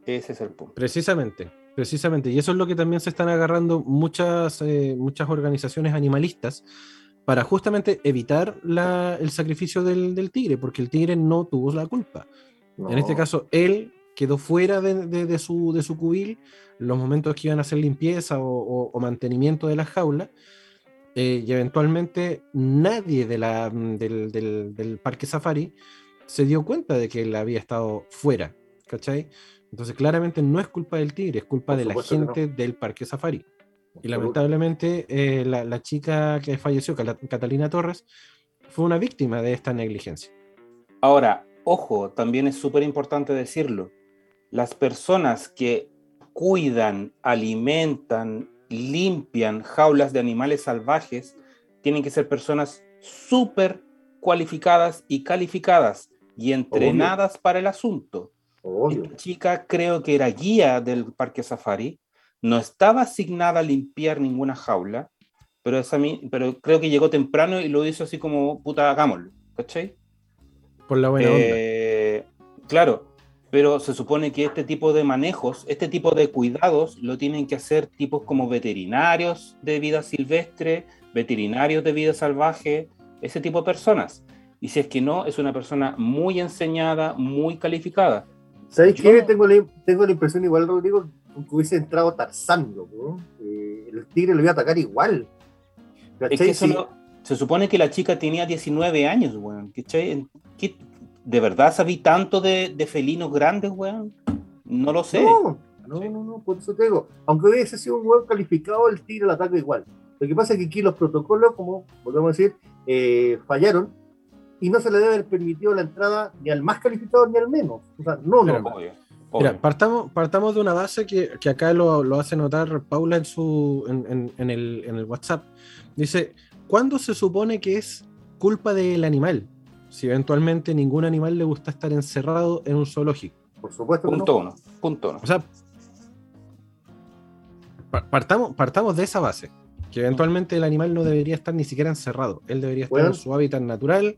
Ese es el punto.
Precisamente. Precisamente, y eso es lo que también se están agarrando muchas, eh, muchas organizaciones animalistas, para justamente evitar el sacrificio del, tigre, porque el tigre no tuvo la culpa. En este caso, él quedó fuera de, su, de su cubil los momentos que iban a hacer limpieza o, mantenimiento de la jaula, eh, y eventualmente nadie de la, del, parque safari se dio cuenta de que él había estado fuera, ¿cachai? Entonces claramente no es culpa del tigre, es culpa de la gente del parque safari. Y lamentablemente eh, la, chica que falleció, Catalina Torres, fue una víctima de esta negligencia.
Ahora, ojo, también es súper importante decirlo. Las personas que cuidan, alimentan, limpian jaulas de animales salvajes tienen que ser personas súper cualificadas y calificadas y entrenadas para el asunto. Esta chica creo que era guía del parque safari no estaba asignada a limpiar ninguna jaula, pero, esa, pero creo que llegó temprano y lo hizo así como, puta, hagámoslo, ¿cachai?
Por la buena eh,
Claro, pero se supone que este tipo de manejos, este tipo de cuidados, lo tienen que hacer tipos como veterinarios de vida silvestre, veterinarios de vida salvaje, ese tipo de personas. Y si es que no, es una persona muy enseñada, muy calificada.
¿Sabes qué? Tengo la, tengo la impresión igual, Rodrigo, aunque hubiese entrado Tarzán, eh, el tigre lo iba a atacar igual.
Es que se supone que la chica tenía 19 años, weón. ¿De verdad sabí tanto de, felinos grandes, weón? No lo sé.
No, no, no, por eso te digo. Aunque hubiese sido un weón calificado, el tigre lo ataca igual. Lo que pasa es que aquí los protocolos, como volvemos a decir, eh, fallaron y no se le debe haber permitido la entrada ni al más calificado ni al menos. O sea, no, no.
Mira, partamos, partamos de una base que, que acá lo, lo, hace notar Paula en, su, en, en, el, en el WhatsApp. Dice, ¿cuándo se supone que es culpa del animal? Si eventualmente ningún animal le gusta estar encerrado en un zoológico.
Por supuesto.
Punto uno. Punto uno.
O sea, partamos, partamos de esa base. Que eventualmente el animal no debería estar ni siquiera encerrado. Él debería estar en su hábitat natural,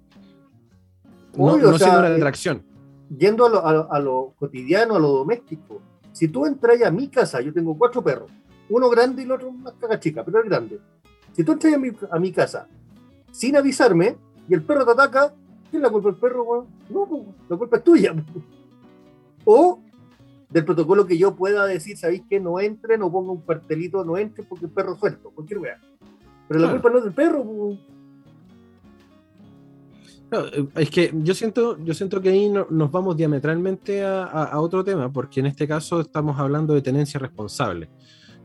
no, no siendo una atracción.
Yendo a lo, a, lo, cotidiano, a lo doméstico. Si tú entras a mi casa, yo tengo cuatro perros, uno grande y el otro más caga chica, pero es grande. Si tú entras a mi, a mi casa sin avisarme y el perro te ataca, ¿quién la culpa del perro? No, la culpa es tuya. O del protocolo que yo pueda decir, ¿sabéis que no entren o ponga un cartelito, no entren porque el perro suelto, cualquier wea. Pero la culpa no es del perro.
Eh, es que yo siento, yo siento que ahí nos vamos diametralmente a, otro tema, porque en este caso estamos hablando de tenencia responsable,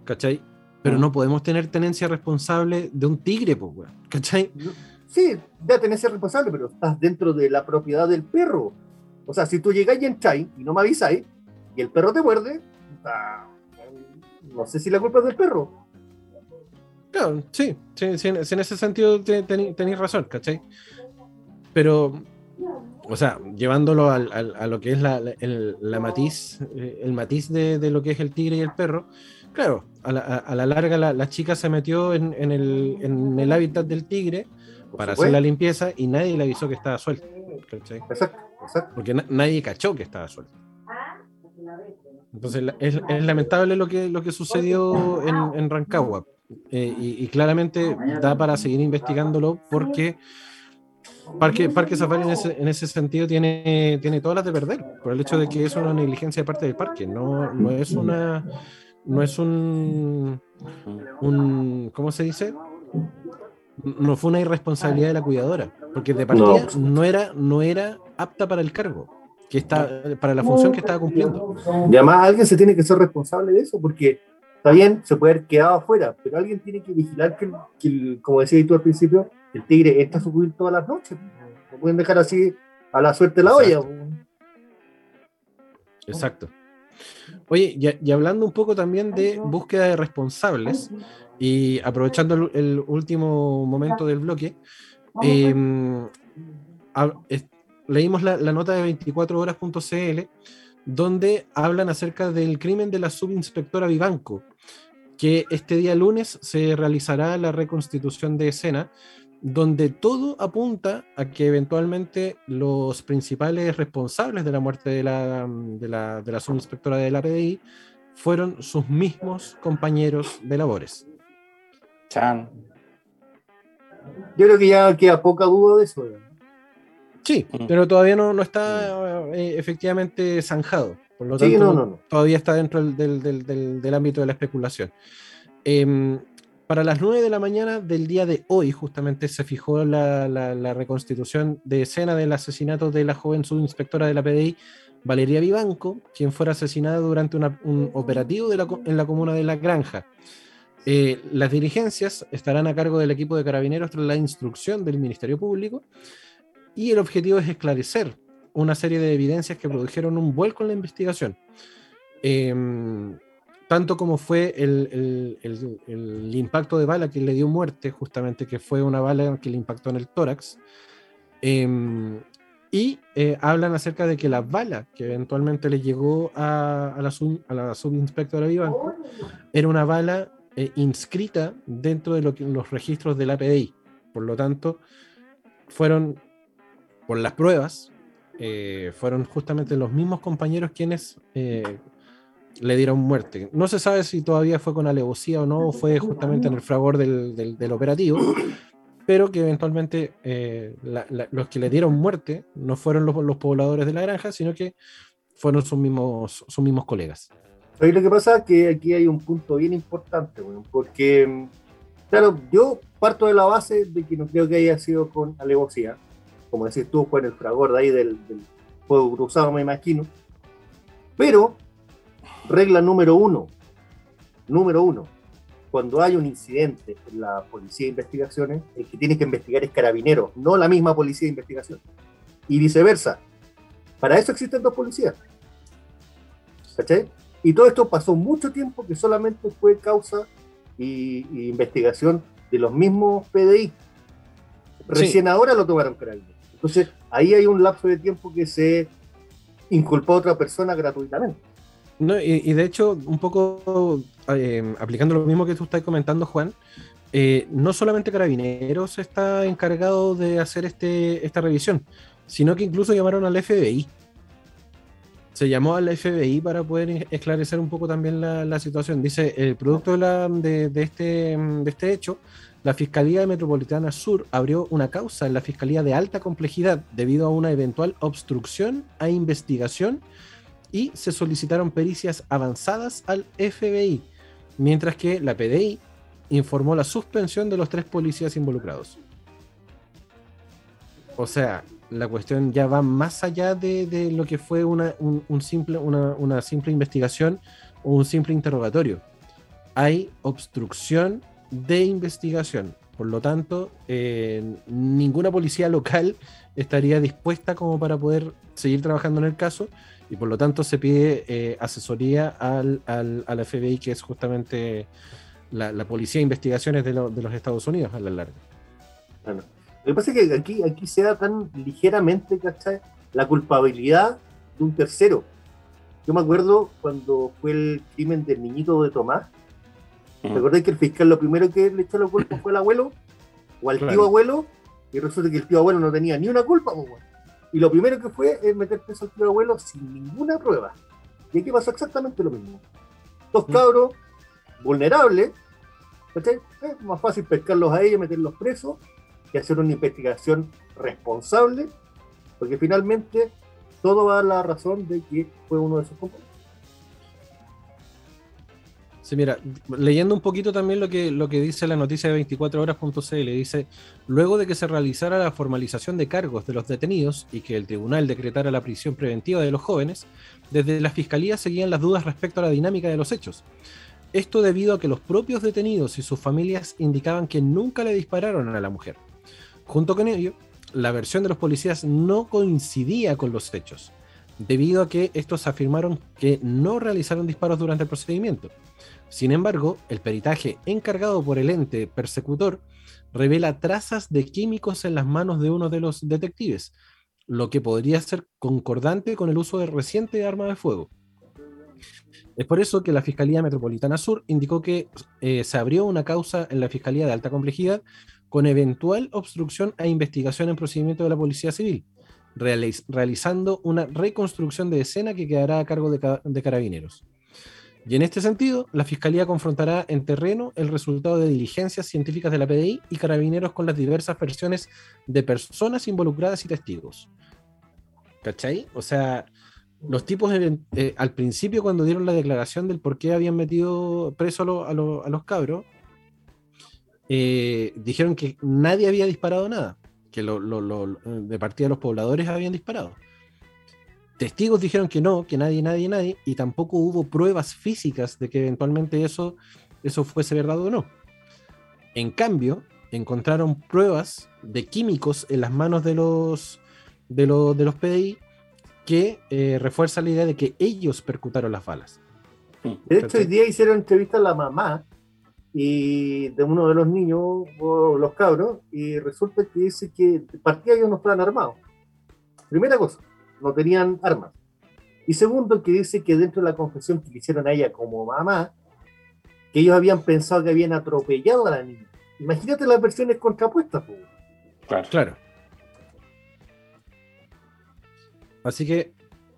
¿cachai? Pero mm. no podemos tener tenencia responsable de un tigre, pues, ¿cachai?
Sí, de tenencia responsable, pero estás dentro de la propiedad del perro. O sea, si tú llegáis en Chai y no me avisáis, y el perro te muerde, no sé si la culpa es del perro.
Claro, sí, sí, en ese sentido tenéis razón, ¿cachai? Pero, o sea, llevándolo a lo que es la, matiz, eh, el matiz de, lo que es el tigre y el perro, claro, a la, larga la, chica se metió en, el, hábitat del tigre para hacer la limpieza y nadie le avisó que estaba suelto. Exacto, exacto. Porque nadie cachó que estaba suelto. Entonces es, lamentable lo que, lo que sucedió en, Rancagua eh, y, claramente da para seguir investigándolo porque Parque, Parque Safari en ese, en ese, sentido tiene, tiene todas las de perder por el hecho de que es una negligencia de parte del parque, no, no es una no es un, un ¿cómo se dice? No fue una irresponsabilidad de la cuidadora, porque de partida no era, no era apta para el cargo que está, para la función que estaba cumpliendo.
Y además alguien se tiene que ser responsable de eso, porque está bien, se puede haber quedado afuera, pero alguien tiene que vigilar que, como decías tú al principio, el tigre está a subir todas las noches. No pueden dejar así a la suerte la olla.
Exacto. Oye, y, hablando un poco también de búsqueda de responsables, y aprovechando el, último momento del bloque, eh, leímos la, nota de 24horas.cl donde hablan acerca del crimen de la subinspectora Vivanco, que este día lunes se realizará la reconstitución de escena, donde todo apunta a que eventualmente los principales responsables de la muerte de la, de la, de la subinspectora de la PDI fueron sus mismos compañeros de labores.
Chan. Yo creo que ya queda poca duda de eso.
Sí, mm. pero todavía no, no está mm. eh, efectivamente zanjado. Por lo tanto, todavía está dentro del, del, del, ámbito de la especulación. Em, para las 9 de la mañana del día de hoy, justamente se fijó la, la, reconstitución de escena del asesinato de la joven subinspectora de la PDI, Valeria Vivanco, quien fuera asesinada durante un operativo en la comuna de La Granja. Eh, las dirigencias estarán a cargo del equipo de carabineros tras la instrucción del Ministerio Público y el objetivo es esclarecer una serie de evidencias que produjeron un vuelco en la investigación. Em, tanto como fue el, impacto de bala que le dio muerte, justamente, que fue una bala que le impactó en el tórax. Em, y eh, hablan acerca de que la bala que eventualmente le llegó a, la, a la, subinspectora Vivanco era una bala eh, inscrita dentro de los registros de la PDI. Por lo tanto, fueron por las pruebas, eh, fueron justamente los mismos compañeros quienes le dieron muerte. No se sabe si todavía fue con alevosía o no, o fue justamente en el fragor del, del, operativo, pero que eventualmente eh, los que le dieron muerte no fueron los, los, pobladores de la granja, sino que fueron sus mismos, sus mismos colegas.
lo que pasa es que aquí hay un punto bien importante, porque, claro, yo parto de la base de que no creo que haya sido con alevosía, como decís tú, fue en el fragor de ahí del, fuego cruzado, me imagino. Pero, regla número uno, número uno, cuando hay un incidente en la policía de investigaciones, el que tiene que investigar es carabinero, no la misma policía de investigación. Y viceversa. Para eso existen dos policías. ¿Cachai? Y todo esto pasó mucho tiempo que solamente fue causa y, investigación de los mismos PDI. Recién ahora lo tomaron carabinero. Entonces, ahí hay un lapso de tiempo que se inculpó a otra persona gratuitamente.
No, y, de hecho, un poco eh, aplicando lo mismo que tú estás comentando, Juan, eh, no solamente Carabineros está encargado de hacer este, esta revisión, sino que incluso llamaron al FBI. Se llamó al FBI para poder esclarecer un poco también la, situación. Dice, el producto de, de, este, de este hecho, la Fiscalía Metropolitana Sur abrió una causa en la Fiscalía de alta complejidad debido a una eventual obstrucción a investigación y se solicitaron pericias avanzadas al FBI, mientras que la PDI informó la suspensión de los tres policías involucrados. O sea, la cuestión ya va más allá de, lo que fue una, un, simple, una, simple investigación o un simple interrogatorio. Hay obstrucción de investigación. Por lo tanto, eh, ninguna policía local estaría dispuesta como para poder seguir trabajando en el caso y por lo tanto se pide eh, asesoría al, al, al, FBI, que es justamente la, policía de investigaciones de, de, los Estados Unidos a la larga.
Bueno, lo que pasa es que aquí, aquí se da tan ligeramente, ¿cachai? La culpabilidad de un tercero. Yo me acuerdo cuando fue el crimen del niñito de Tomás. ¿Te que el fiscal lo primero que le echó la culpa fue al abuelo? O al tío abuelo. Y resulta que el tío abuelo no tenía ni una culpa, pues, Y lo primero que fue es meter preso al tío abuelo sin ninguna prueba. Y aquí pasó exactamente lo mismo. Dos cabros vulnerables, ¿cachai? Es más fácil pescarlos a ellos, meterlos presos que hacer una investigación responsable, porque finalmente todo va a la razón de que fue uno de sus compañeros.
Mira, leyendo un poquito también lo que, lo que dice la noticia de 24horas.cl, dice, luego de que se realizara la formalización de cargos de los detenidos y que el tribunal decretara la prisión preventiva de los jóvenes, desde la fiscalía seguían las dudas respecto a la dinámica de los hechos. Esto debido a que los propios detenidos y sus familias indicaban que nunca le dispararon a la mujer. Junto con ello, la versión de los policías no coincidía con los hechos, debido a que estos afirmaron que no realizaron disparos durante el procedimiento. Sin embargo, el peritaje encargado por el ente persecutor revela trazas de químicos en las manos de uno de los detectives, lo que podría ser concordante con el uso de reciente arma de fuego. Es por eso que la Fiscalía Metropolitana Sur indicó que eh, se abrió una causa en la Fiscalía de Alta Complejidad con eventual obstrucción a investigación en procedimiento de la Policía Civil, realizando una reconstrucción de escena que quedará a cargo de, carabineros. Y en este sentido, la Fiscalía confrontará en terreno el resultado de diligencias científicas de la PDI y carabineros con las diversas versiones de personas involucradas y testigos. ¿Cachai? O sea, los tipos eh, al principio cuando dieron la declaración del por qué habían metido preso a los cabros, eh, dijeron que nadie había disparado nada, que de partida los pobladores habían disparado. Testigos dijeron que no, que nadie, nadie, nadie, y tampoco hubo pruebas físicas de que eventualmente eso, eso fuese verdad o no. En cambio, encontraron pruebas de químicos en las manos de los, de, de los PDI que eh, refuerza la idea de que ellos percutaron las balas.
De hecho, hoy día hicieron entrevista a la mamá y de uno de los niños, los cabros, y resulta que dice que partía ellos no estaban armados. Primera cosa, no tenían armas. Y segundo, que dice que dentro de la confesión que le hicieron a ella como mamá, que ellos habían pensado que habían atropellado a la niña. Imagínate las versiones contrapuestas.
Claro. claro. Así que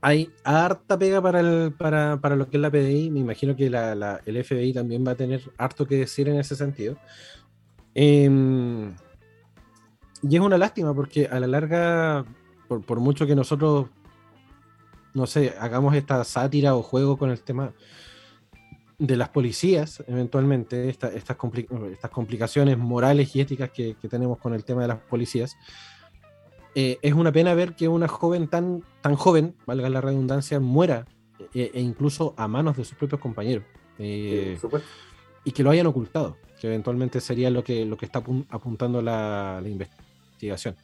hay harta pega para, el, para, para, lo que es la PDI. Me imagino que la, el FBI también va a tener harto que decir en ese sentido. Em, y es una lástima porque a la larga, por, por, mucho que nosotros, no sé, hagamos esta sátira o juego con el tema de las policías, eventualmente, estas, estas complicaciones morales y éticas que, que tenemos con el tema de las policías, eh, es una pena ver que una joven tan, tan joven, valga la redundancia, muera e, e incluso a manos de sus propios compañeros. Eh, y que lo hayan ocultado, que eventualmente sería lo que, lo que está apuntando la, investigación.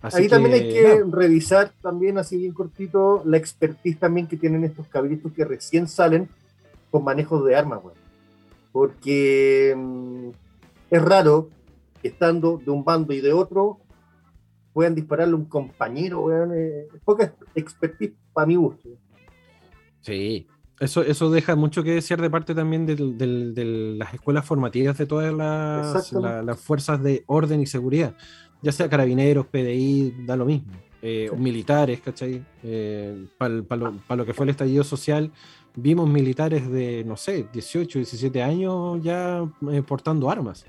Ahí también hay que revisar también así bien cortito la expertise también que tienen estos cabritos que recién salen con manejos de armas, Porque mm, es raro estando de un bando y de otro puedan dispararle a un compañero, weón. Eh, poca expertise para mi gusto.
Sí, eso, eso deja mucho que decir de parte también de, las escuelas formativas de todas las, fuerzas de orden y seguridad, ya sea carabineros, PDI, da lo mismo. eh, militares, ¿cachai? Para lo, lo, que fue el estallido social, vimos militares de, no sé, 18, 17 años ya portando armas.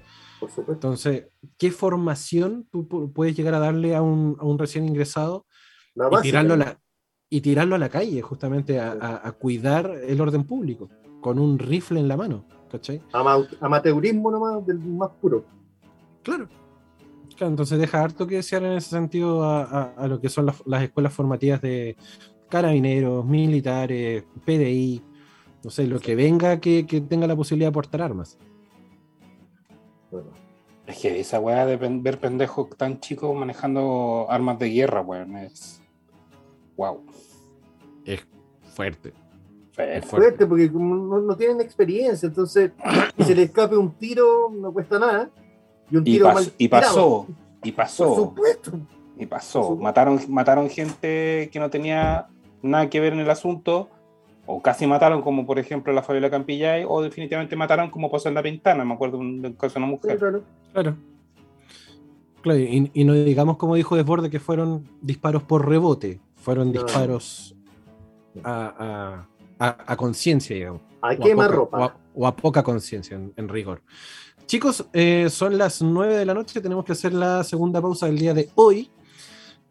Entonces, ¿qué formación tú puedes llegar a darle a un, a un recién ingresado y, tirarlo a la, y tirarlo a la calle, justamente a, a, cuidar el orden público, con un rifle en la mano? ¿Cachai?
amateurismo nomás, del más puro.
Claro. claro. entonces deja harto que desear en ese sentido a, lo que son las, las, escuelas formativas de carabineros, militares, PDI, no sé, lo que venga que, que tenga la posibilidad de portar armas.
Es que esa weá de ver pendejos tan chicos manejando armas de guerra, weón, es. Wow.
Es fuerte.
Es fuerte, porque no, tienen experiencia, entonces [coughs] si se le escape un tiro no cuesta nada. Y un tiro
y, pasó, [laughs] y pasó. Por supuesto. Y pasó. Mataron, mataron gente que no tenía nada que ver en el asunto o casi mataron, como por ejemplo la Fabiola Campillay, o definitivamente mataron como pasó en la ventana, me acuerdo de un caso de una mujer.
claro. claro. y, no digamos como dijo Desborde que fueron disparos por rebote, fueron disparos a, a, conciencia, digamos.
A quema ropa.
O a, poca conciencia, en, rigor. Chicos, eh, son las 9 de la noche, tenemos que hacer la segunda pausa del día de hoy.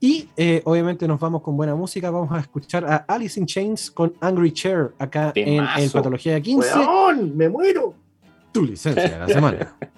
Y eh, obviamente nos vamos con buena música. Vamos a escuchar a Alice in Chains con Angry Chair acá en el Patología 15.
¡Me muero!
Tu licencia de la semana. [laughs]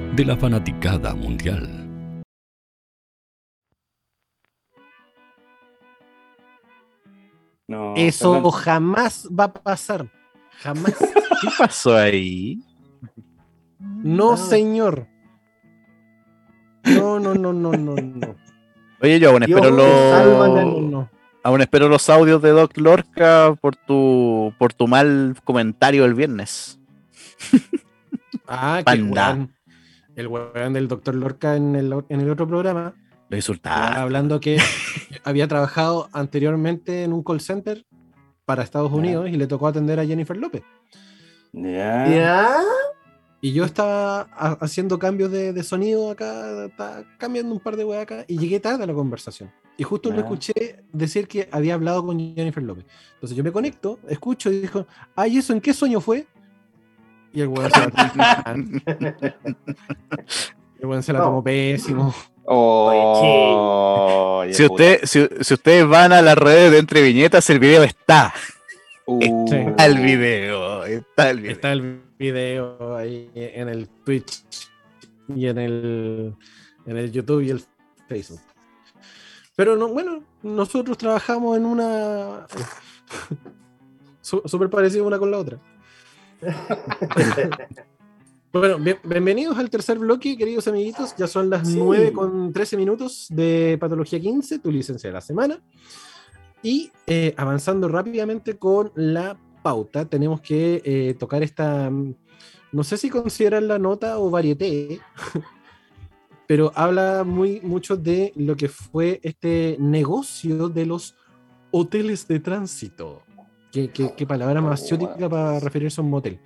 de la fanaticada mundial.
No, Eso Fernando. jamás va a pasar. Jamás. [laughs]
¿Qué pasó ahí?
No, señor. No, no, no, no, no, no.
Oye, yo aún espero los. Aún espero los audios de Doc Lorca por tu por tu mal comentario el viernes.
Ah, qué bueno el weón del doctor Lorca en el, en el otro programa.
Lo insultaba.
Hablando que [laughs] había trabajado anteriormente en un call center para Estados Unidos y le tocó atender a Jennifer López.
Ya.
Y yo estaba haciendo cambios de, de sonido acá, cambiando un par de weas acá, y llegué tarde a la conversación. Y justo lo escuché decir que había hablado con Jennifer López. Entonces yo me conecto, escucho y dijo, ay, ¿eso en qué sueño fue? Y [laughs] el weón se la, el weón se la tomó pésimo.
Oh,
si, usted, si, si, ustedes van a las redes de Entre Viñetas, el video está. Uh, está el video. Está el video.
Está el video ahí en el Twitch y en el, en el YouTube y el Facebook. Pero no, bueno, nosotros trabajamos en una. [laughs] Súper parecido una con la otra. [laughs] bueno, bienvenidos al tercer bloque, queridos amiguitos. Ya son las 9 con 13 minutos de Patología 15, tu licencia de la semana. Y eh, avanzando rápidamente con la pauta, tenemos que eh, tocar esta. Mm, no sé si consideran la nota o varieté, [laughs] pero habla muy mucho de lo que fue este negocio de los hoteles de tránsito. ¿Qué, palabra más ciútica para referirse a un motel?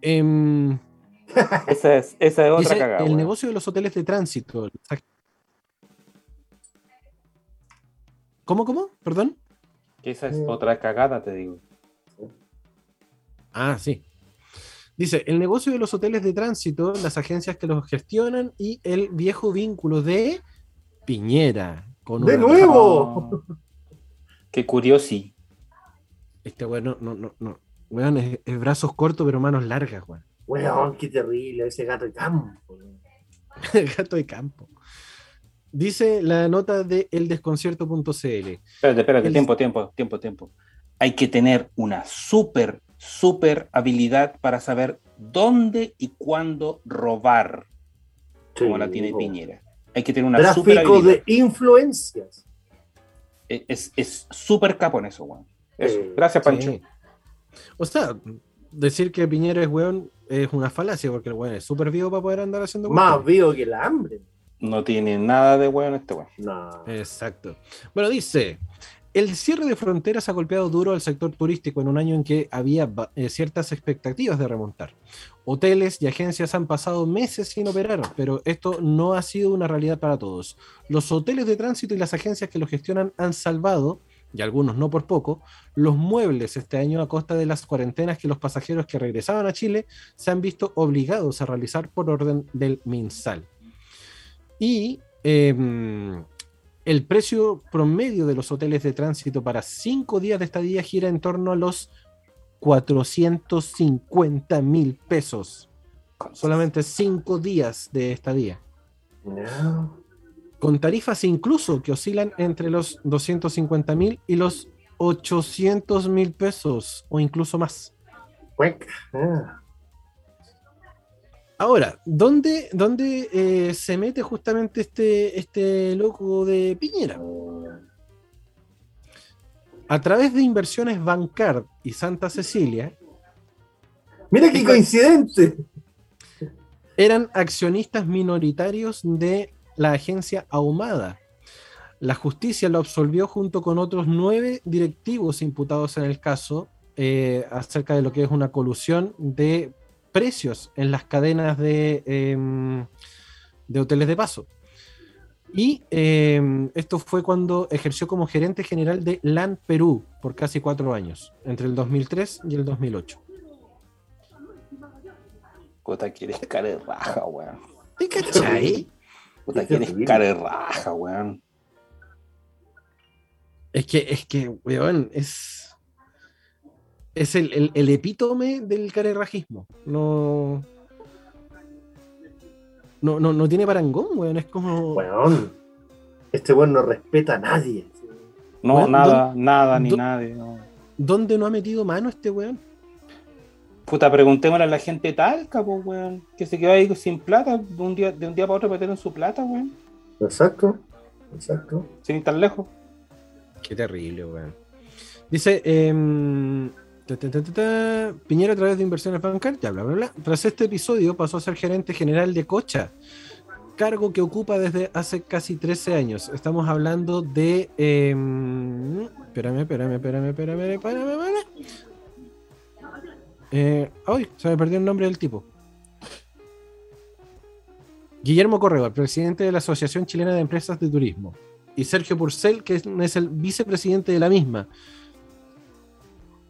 Eh, [laughs]
esa, es, esa es otra cagada.
El negocio de los hoteles de tránsito. ¿Cómo, cómo? ¿Perdón?
esa es otra cagada, te digo.
Ah, sí. Dice, el negocio de los hoteles de tránsito, las agencias que los gestionan y el viejo vínculo de Piñera.
Con ¡De nuevo!
Qué curioso.
Este weón no, no, no, no. Weón es, brazos cortos pero manos largas, weón.
Weón, qué terrible, ese gato de campo. [laughs]
El gato de campo. Dice la nota de eldesconcierto.cl.
Espérate, espérate, tiempo, tiempo, tiempo, tiempo. Hay que tener una súper, súper habilidad para saber dónde y cuándo robar, como la tiene Piñera. Hay que tener una
super habilidad. de influencias.
Es súper capo en eso, weón. Eso. Gracias, Pancho.
O sea, decir que Piñera es weón es una falacia, porque el weón es súper vivo para poder andar haciendo
Más vivo que el hambre.
No tiene nada de weón este weón.
No.
Exacto. Bueno, dice. El cierre de fronteras ha golpeado duro al sector turístico en un año en que había eh, ciertas expectativas de remontar. Hoteles y agencias han pasado meses sin operar, pero esto no ha sido una realidad para todos. Los hoteles de tránsito y las agencias que lo gestionan han salvado y algunos no por poco, los muebles este año a costa de las cuarentenas que los pasajeros que regresaban a Chile se han visto obligados a realizar por orden del MinSal. Y em, el precio promedio de los hoteles de tránsito para cinco días de estadía gira en torno a los 450 mil pesos. Solamente cinco días de estadía. Con tarifas incluso que oscilan entre los 250 mil y los 800 mil pesos o incluso más. Ahora, ¿dónde, dónde eh, se mete justamente este, este loco de Piñera? A través de inversiones Bancard y Santa Cecilia.
Mira qué coincidente.
Eran accionistas minoritarios de la agencia Ahumada. La justicia lo absolvió junto con otros nueve directivos imputados en el caso eh, acerca de lo que es una colusión de precios en las cadenas de, em, de hoteles de paso. Y em, esto fue cuando ejerció como gerente general de LAN Perú por casi cuatro años, entre el 2003 y el 2008.
Puta, quieres cara de raja, weón. ¿Te cachai? Puta, quieres cara de raja, weón.
Es que, es que, weón, es es el, epítome del carerrajismo. No, no, no, no tiene parangón, weón. Es como.
Weón. Este weón no respeta a nadie.
No, nada, nada, ni nadie.
¿Dónde no ha metido mano este weón?
Puta, preguntémosle a la gente de Talca, pues, weón. Que se quedó ahí sin plata, de un día, de un día para otro metieron su plata, weón.
Exacto, exacto.
Sin ir tan lejos.
Qué terrible, weón. Dice, eh, Piñera a través de inversiones bancarias, bla, bla, bla. Tras este episodio pasó a ser gerente general de Cocha, cargo que ocupa desde hace casi 13 años. Estamos hablando de... espérame, espérame, espérame, espérame, espérame, espérame. Eh, ¡Ay! Se me perdió el nombre del tipo. Guillermo Correo, presidente de la Asociación Chilena de Empresas de Turismo. Y Sergio Purcell, que es el vicepresidente de la misma.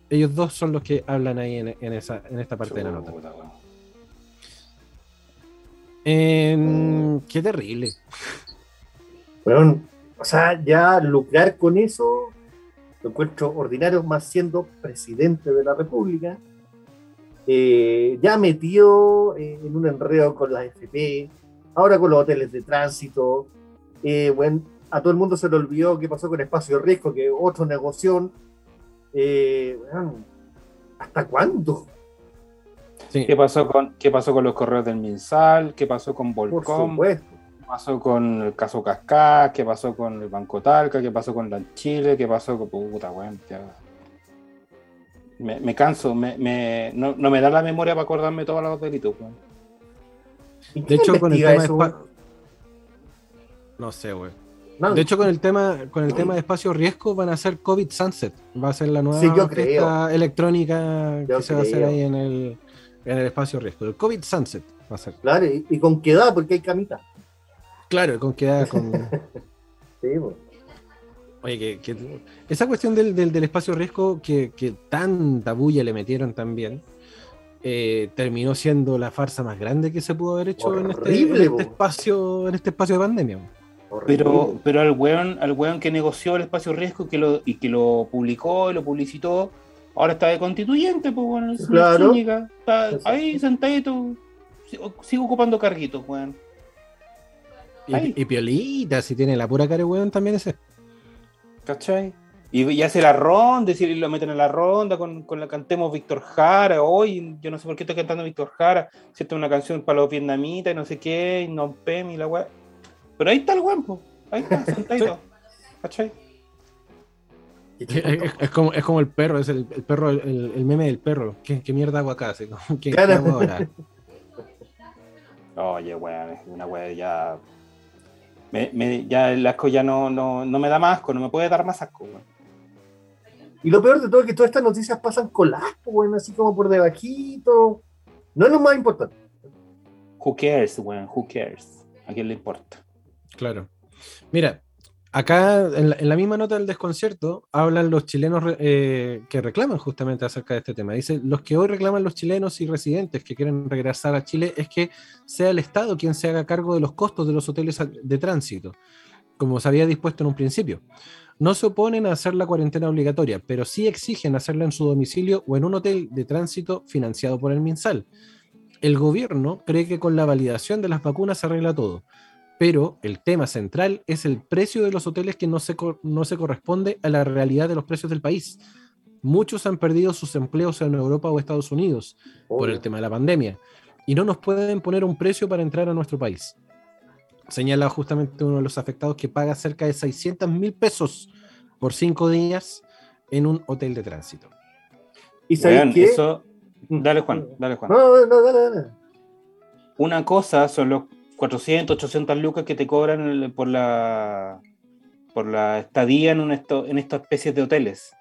Ellos dos son los que hablan ahí en, esa, en esta parte de la nota. qué terrible.
Bueno, o sea, ya lucrar con eso lo encuentro ordinario, más siendo presidente de la República, eh, ya metido eh, en un enredo con las FP, ahora con los hoteles de tránsito. Eh, bueno, a todo el mundo se le olvidó qué pasó con Espacio Riesgo, que otro negocio eh, ¿Hasta cuándo?
¿Qué, pasó con, ¿Qué pasó con los correos del Minsal? ¿Qué pasó con Volcom? ¿Qué pasó con el caso Cascá? ¿Qué pasó con el Banco Talca? ¿Qué pasó con la Chile? ¿Qué pasó con puta, me, canso, me, no, me da la memoria para acordarme todos los delitos,
De hecho, con el tema de... No sé, güey. De hecho, con el tema, con el tema de espacio riesgo van a ser COVID Sunset. Va a ser la nueva electrónica que se va a hacer ahí en el, en el espacio riesgo. El COVID Sunset va a ser.
Claro, y, con qué edad, porque hay camita.
Claro, con qué edad, con. [laughs] sí, Oye, que, esa cuestión del, del, espacio riesgo que, que, tanta bulla le metieron también, eh, terminó siendo la farsa más grande que se pudo haber hecho en este, en este espacio, en este espacio de pandemia.
Pero, pero al weón, al weón que negoció el espacio riesgo que lo, y que lo publicó y lo publicitó, ahora está de constituyente, pues bueno, claro. está ahí sentadito, sigo ocupando carguitos, weón.
Y, Piolita, si tiene la pura cara, weón, también ese.
¿Cachai? Y, hace la ronda, decir, lo meten en la ronda con, con la cantemos Víctor Jara. Hoy, yo no sé por qué estoy cantando Víctor Jara. Si esta es una canción para los vietnamitas y no sé qué, y no pem y la weá. Pero ahí está el guampo. Ahí está, [laughs] sentadito. ¿Cachai?
Es, como, es como el perro, es el, perro, el, meme del perro. ¿Qué, qué mierda hago acá? ¿Qué, ¿qué hago ahora?
Oye, weón, es una weón ya. Me, me, ya el asco ya no, no, no, me da más asco, no me puede dar más asco, weón.
Y lo peor de todo es que todas estas noticias pasan con asco, weón, así como por debajito. No es lo más importante.
Who cares, weón, who cares? ¿A quién le importa?
Claro. Mira, acá en la, misma nota del desconcierto hablan los chilenos eh, que reclaman justamente acerca de este tema. Dice, los que hoy reclaman los chilenos y residentes que quieren regresar a Chile es que sea el Estado quien se haga cargo de los costos de los hoteles de tránsito. como se había dispuesto en un principio. No se oponen a hacer la cuarentena obligatoria, pero sí exigen hacerla en su domicilio o en un hotel de tránsito financiado por el MinSal. El gobierno cree que con la validación de las vacunas se arregla todo, pero el tema central es el precio de los hoteles que no se, no se corresponde a la realidad de los precios del país. Muchos han perdido sus empleos en Europa o Estados Unidos por el tema de la pandemia y no nos pueden poner un precio para entrar a nuestro país señala justamente uno de los afectados que paga cerca de 600 mil pesos por cinco días en un hotel de tránsito.
¿Y sabes qué? Eso... Mm. Dale, Juan, dale, Juan. No, no, dale, dale. Una cosa son los 400, 800 lucas que te cobran por la por la estadía en, un esto, en estas especies de hoteles.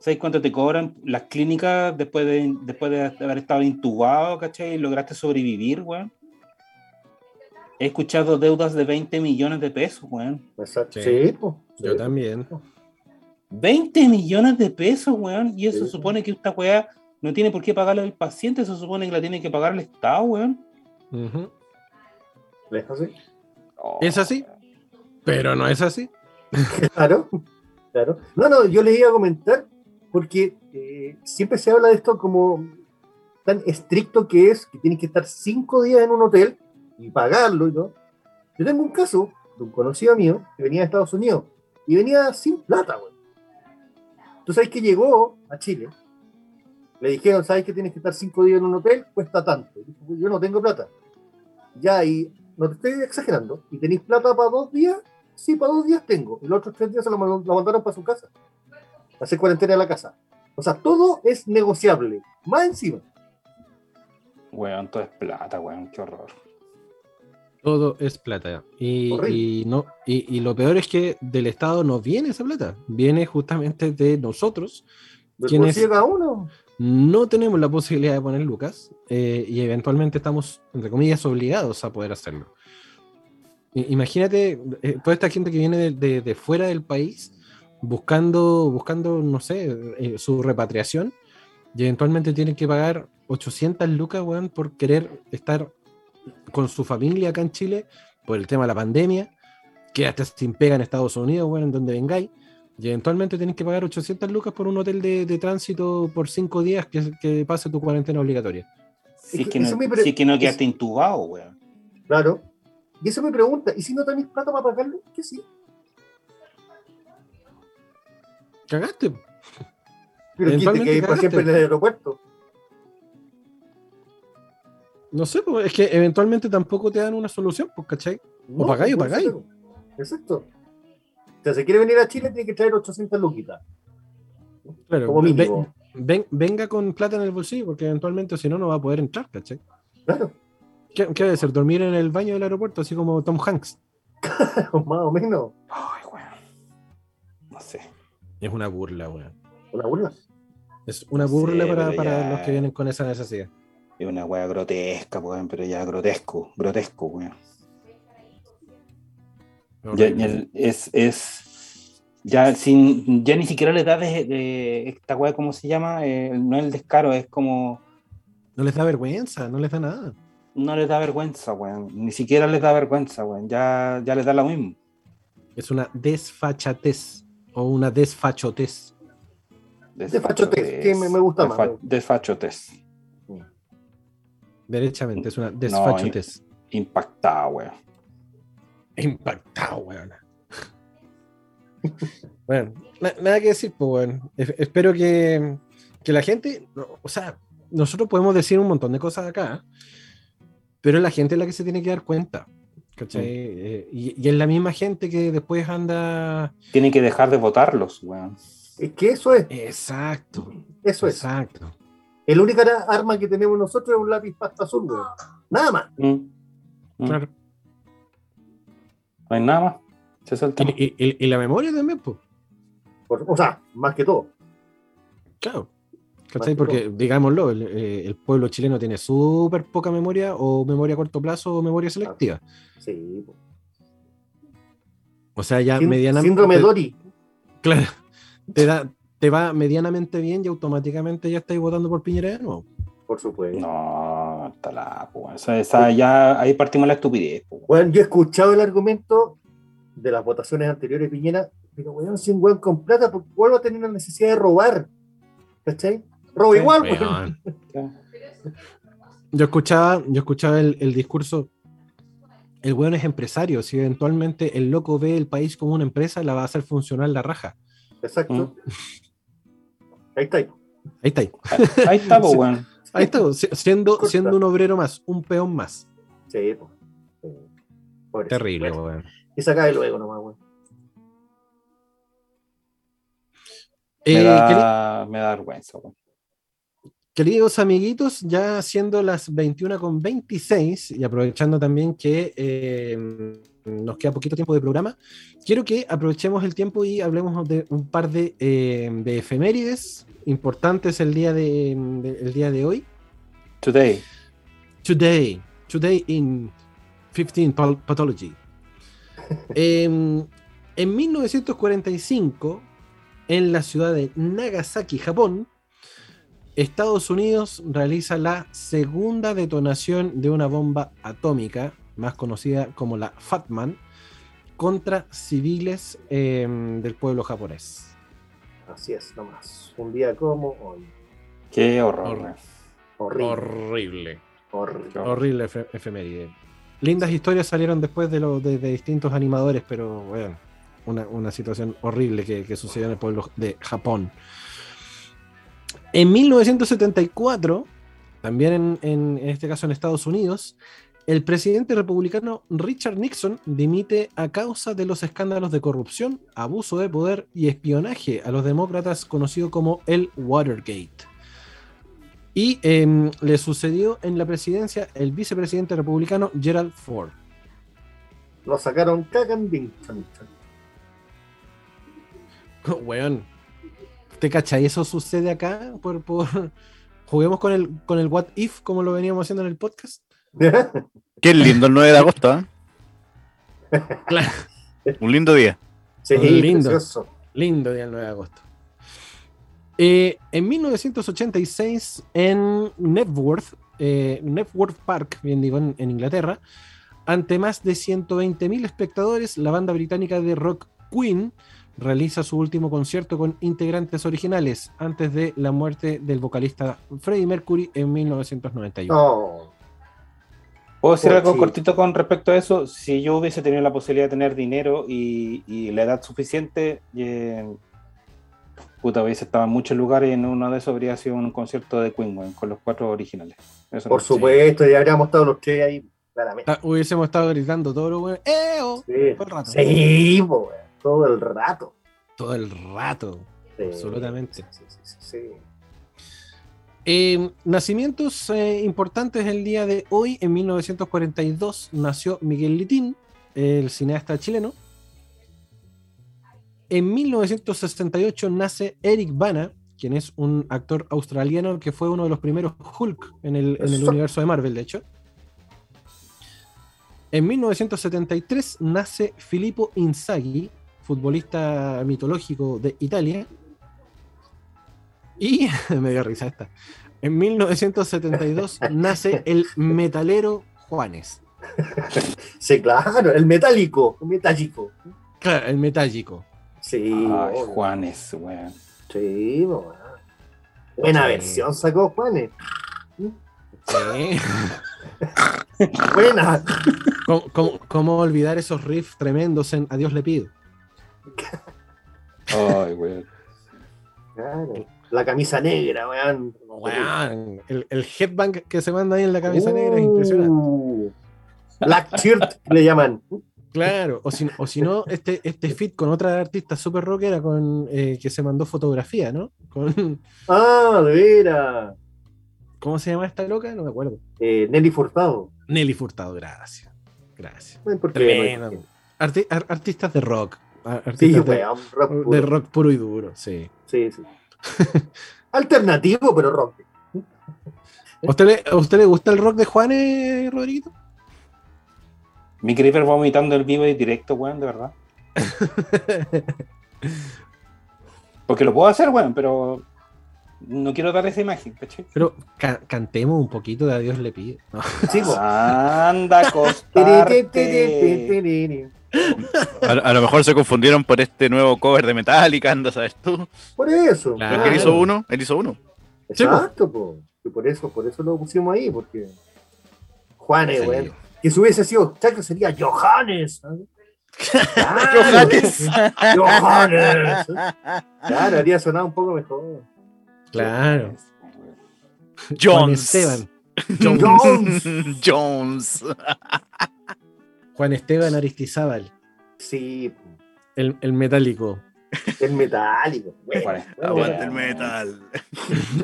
¿Sabes cuánto te cobran las clínicas después de, después de haber estado intubado, ¿cachai? Y lograste sobrevivir, weón. He escuchado deudas de 20 millones de pesos, weón.
Exacto. Sí, yo también.
20 millones de pesos, weón. Y eso supone que esta weá no tiene por qué pagarle al paciente, eso supone que la tiene que pagar el Estado, weón.
¿Es así?
es así, pero no es así. [laughs]
claro, claro. No, no, yo les iba a comentar, porque eh, siempre se habla de esto como tan estricto que es, que tienes que estar cinco días en un hotel y pagarlo y todo. Yo tengo un caso de un conocido mío que venía de Estados Unidos y venía sin plata, güey. Tú sabes que llegó a Chile, le dijeron, ¿sabes que tienes que estar cinco días en un hotel? Cuesta tanto. yo no tengo plata. Ya, y no te estoy exagerando. ¿Y tenéis plata para dos días? Sí, para dos días tengo. Y los otros tres días se lo, mandaron para su casa. Hacer cuarentena en la casa. O sea, todo es negociable. Más encima.
Weón, todo es plata, weón, qué horror.
Todo es plata. Y, no, y, lo peor es que del Estado no viene esa plata, viene justamente de nosotros. quienes
uno?
No tenemos la posibilidad de poner lucas eh, y eventualmente estamos, entre comillas, obligados a poder hacerlo. Imagínate eh, toda esta gente que viene de, fuera del país buscando, buscando no sé, eh, su repatriación y eventualmente tienen que pagar 800 lucas, weón, por querer estar con su familia acá en Chile por el tema de la pandemia, quedaste sin pega en Estados Unidos, bueno, en donde vengáis, y eventualmente tienes que pagar 800 lucas por un hotel de, tránsito por cinco días que, que, pase tu cuarentena obligatoria.
Si es que, no, si que no quedaste intubado, weón.
Claro. Y eso me pregunta, ¿y si no tenéis plata para pagarlo? ¿Qué sí?
Cagaste.
Pero qué que ir para siempre en el aeropuerto.
No sé, pues, es que eventualmente tampoco te dan una solución, pues, ¿cachai? O pagáis o pagáis.
Exacto. O sea, si quiere venir a Chile, tiene que traer 800 luquitas.
Claro, venga con plata en el bolsillo, porque eventualmente si no, no va a poder entrar, ¿cachai?
Claro.
¿Qué, ¿Qué, debe ser? ¿Dormir en el baño del aeropuerto, así como Tom Hanks? [laughs]
Más o menos.
Ay, weón. No sé.
Es una burla, weón.
¿Una burla?
Es una burla para, para los que vienen con esa necesidad.
Es una weá grotesca, weón, pero ya grotesco, grotesco, weón. Ya, es, es ya sin ya ni siquiera le da de, esta weá, ¿cómo se llama? Eh, no es el descaro, es como.
No les da vergüenza, no les da nada.
No les da vergüenza, weón. Ni siquiera les da vergüenza, weón. Ya, ya les da lo mismo.
Es una desfachatez o una desfachotez.
Desfachotez, que me, gusta más.
Desfachotez.
Derechamente, es una desfachatez.
impactada, weón.
Impactado, weón. bueno, nada que decir, pues, weón. Espero que, que, la gente, o sea, nosotros podemos decir un montón de cosas acá, pero es la gente la que se tiene que dar cuenta. ¿cachai? Eh, y, es la misma gente que después anda.
Tiene que dejar de votarlos, weón.
Es que eso es.
Exacto.
Eso
es. Exacto.
El única arma que tenemos nosotros es un lápiz pasta azul, Nada más. Mm.
Mm. Claro. No hay nada más.
¿Y, la memoria también, pues.
O sea, más que todo.
Claro. ¿Cachai? Porque, digámoslo, eh, el, pueblo chileno tiene súper poca memoria, o memoria a corto plazo, o memoria selectiva.
Sí.
O sea, ya medianamente.
Síndrome Dori.
Claro. [laughs] Te da, te va medianamente bien y automáticamente ya estáis votando por Piñera de nuevo.
Por supuesto.
No, pues, esa, ya ahí partimos la estupidez.
Bueno, yo he escuchado el argumento de las votaciones anteriores Piñera, pero weón, si un weón con plata, porque vuelvo a tener la necesidad de robar. ¿Cachai? Robo igual, weón.
Yo escuchaba, yo escuchaba el, el discurso el weón es empresario. Si eventualmente el loco ve el país como una empresa, la va a hacer funcionar la raja.
Exacto. Mm. Ahí está. Ahí
está. Ahí,
ahí está, [laughs] weón.
Ahí está, [laughs] siendo, siendo un obrero más, un peón más.
Sí,
pues. Terrible, weón.
Y se cae luego nomás, weón.
Me, eh, da, me da vergüenza, weón.
Queridos amiguitos, ya siendo las 21 con 26 y aprovechando también que eh, nos queda poquito tiempo de programa, quiero que aprovechemos el tiempo y hablemos de un par de, eh, de efemérides importantes el día de, el día de hoy.
Today.
Today. Today in 15 Pathology. [laughs] Em, en 1945, en la ciudad de Nagasaki, Japón, Estados Unidos realiza la segunda detonación de una bomba atómica, más conocida como la Fatman, contra civiles em, del pueblo japonés.
Así es, nomás. Un día como hoy.
Qué horror.
Horrible. Horrible. Horrible, efeméride. Lindas historias salieron después de, lo, de, distintos animadores, pero bueno, una, situación horrible que, que sucedió en el pueblo de Japón. En 1974, también en, este caso en Estados Unidos, el presidente republicano Richard Nixon dimite a causa de los escándalos de corrupción, abuso de poder y espionaje a los demócratas conocido como el Watergate. Y em, le sucedió en la presidencia el vicepresidente republicano Gerald Ford.
Lo sacaron cagan [laughs]
Weón, ¿Te cachai? Eso sucede acá por, [laughs] juguemos con el con el what if como lo veníamos haciendo en el podcast. [laughs]
Qué lindo el 9 de agosto, ¿eh? Un lindo día.
Sí,
lindo, lindo día el 9 de agosto. Eh, en 1986, en Networth, eh, Networth Park, bien digo, en, en Inglaterra, ante más de 120.000 espectadores, la banda británica de rock Queen realiza su último concierto con integrantes originales antes de la muerte del vocalista Freddie Mercury en 1991.
¿Puedo decir algo cortito con respecto a eso? Si yo hubiese tenido la posibilidad de tener dinero y, la edad suficiente, eh, puta, hubiese estado en muchos lugares y en uno de esos habría sido un concierto de Queen, con los cuatro originales.
Por supuesto, ya habríamos estado los tres ahí, claramente.
Ah, hubiésemos estado gritando todo lo bueno. ¡Eh!
Sí, todo el rato. Sí, todo el rato.
Todo el rato, absolutamente. Eh, nacimientos eh, importantes el día de hoy. En 1942 nació Miguel Litín, el cineasta chileno. En 1968 nace Eric Bana, quien es un actor australiano que fue uno de los primeros Hulk en el, en el universo de Marvel, de hecho. En 1973 nace Filippo Inzaghi, futbolista mitológico de Italia. Y [laughs] me dio risa esta. En 1972 nace el metalero Juanes.
Sí, claro, el metálico, el metálico.
Claro, el metálico.
Sí.
Juanes, weón.
Sí, weón. Buena versión sacó Juanes. Sí. [laughs] Buena.
¿Cómo, olvidar esos riffs tremendos en Adiós le pido? [laughs]
Ay, weón.
La camisa negra, weón.
el, el, headbang que se manda ahí en la camisa negra es impresionante.
Uh. Black shirt le llaman.
Claro, o si, o si no, este, este fit con otra artista super rockera con, eh, que se mandó fotografía, ¿no? Con...
Ah, de veras.
¿Cómo se llama esta loca? No me acuerdo.
Eh, Nelly Furtado.
Nelly Furtado, gracias. Gracias. Tremendo. artistas de rock de, rock puro y duro, sí.
Sí, sí. [laughs] Alternativo, pero rock.
¿A usted, le, usted le gusta el rock de Juanes, Rodrigo?
Mi creeper vomitando el vivo y directo, weón, de verdad. [laughs] Porque lo puedo hacer, weón, pero no quiero dar esa imagen, ¿cachai?
Pero cantemos un poquito de Adiós le pido. [laughs]
Anda, acostarte.
A, lo mejor se confundieron por este nuevo cover de Metallica, anda, ¿sabes tú?
Por eso.
Claro. Él hizo uno, él hizo uno.
Exacto, po. Y por eso, por eso lo pusimos ahí, porque Juanes, güey. Que si hubiese sido Chaco sería Johannes. [laughs] Johannes. Johannes. Claro, habría sonado un poco mejor.
Claro.
Jones.
Esteban.
Jones.
Jones. [laughs]
Juan Esteban Aristizábal.
Sí.
El, el metálico.
El metálico. [laughs] Bueno,
Aguanta el metal.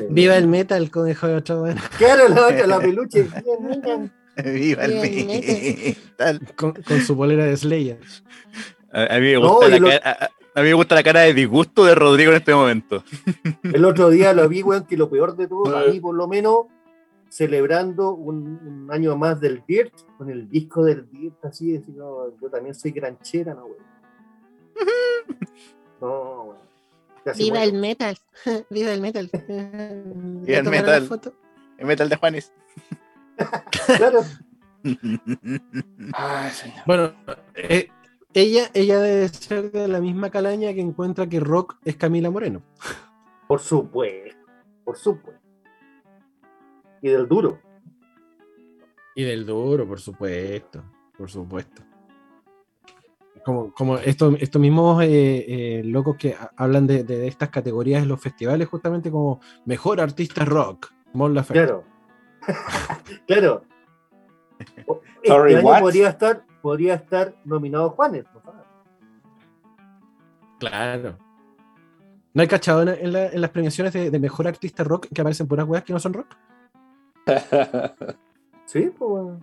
Viva el metal, conejo de otra manera.
Claro, la, la peluche. [laughs]
Viva el metal.
Con, con, su polera de Slayer.
A, a, mí me gusta no, la lo... cara, a, a, mí me gusta la cara de disgusto de Rodrigo en este momento.
El otro día lo vi, weón, que lo peor de todo, [laughs] a mí por lo menos, celebrando un, un año más del Dirt, con el disco del Dirt, así, decir, no, yo también soy granchera, ¿no, weón. [laughs]
Viva el metal. [laughs] Viva el metal.
Viva el metal. El metal de Juanes.
claro.
Ay, bueno, eh, ella, ella debe ser de la misma calaña que encuentra que Rock es Camila Moreno.
Por supuesto, por supuesto. Y del duro.
Y del duro, por supuesto, por supuesto. Como, como estos, estos mismos eh, eh, locos que hablan de, de, estas categorías en los festivales, justamente como mejor artista rock, Mon Laferte.
Claro. [laughs] claro. Sorry, este año podría estar, podría estar nominado Juanes. ¿no?
Claro. ¿No hay cachado en, la, en las premiaciones de, de, mejor artista rock que aparecen puras weas que no son rock?
Sí, pues bueno.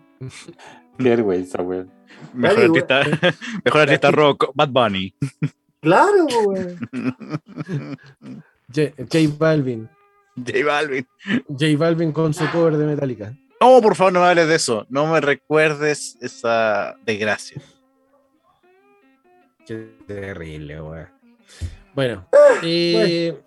Qué vergüenza, weón.
Mejor
Dale,
artista,
güey. [laughs]
mejor artista rock, Bad Bunny.
Claro, güey.
J, J Balvin. [laughs]
J Balvin.
J Balvin con su cover de Metallica.
No, por favor, no me hables de eso. No me recuerdes esa desgracia.
Qué terrible, weón. Bueno, eh,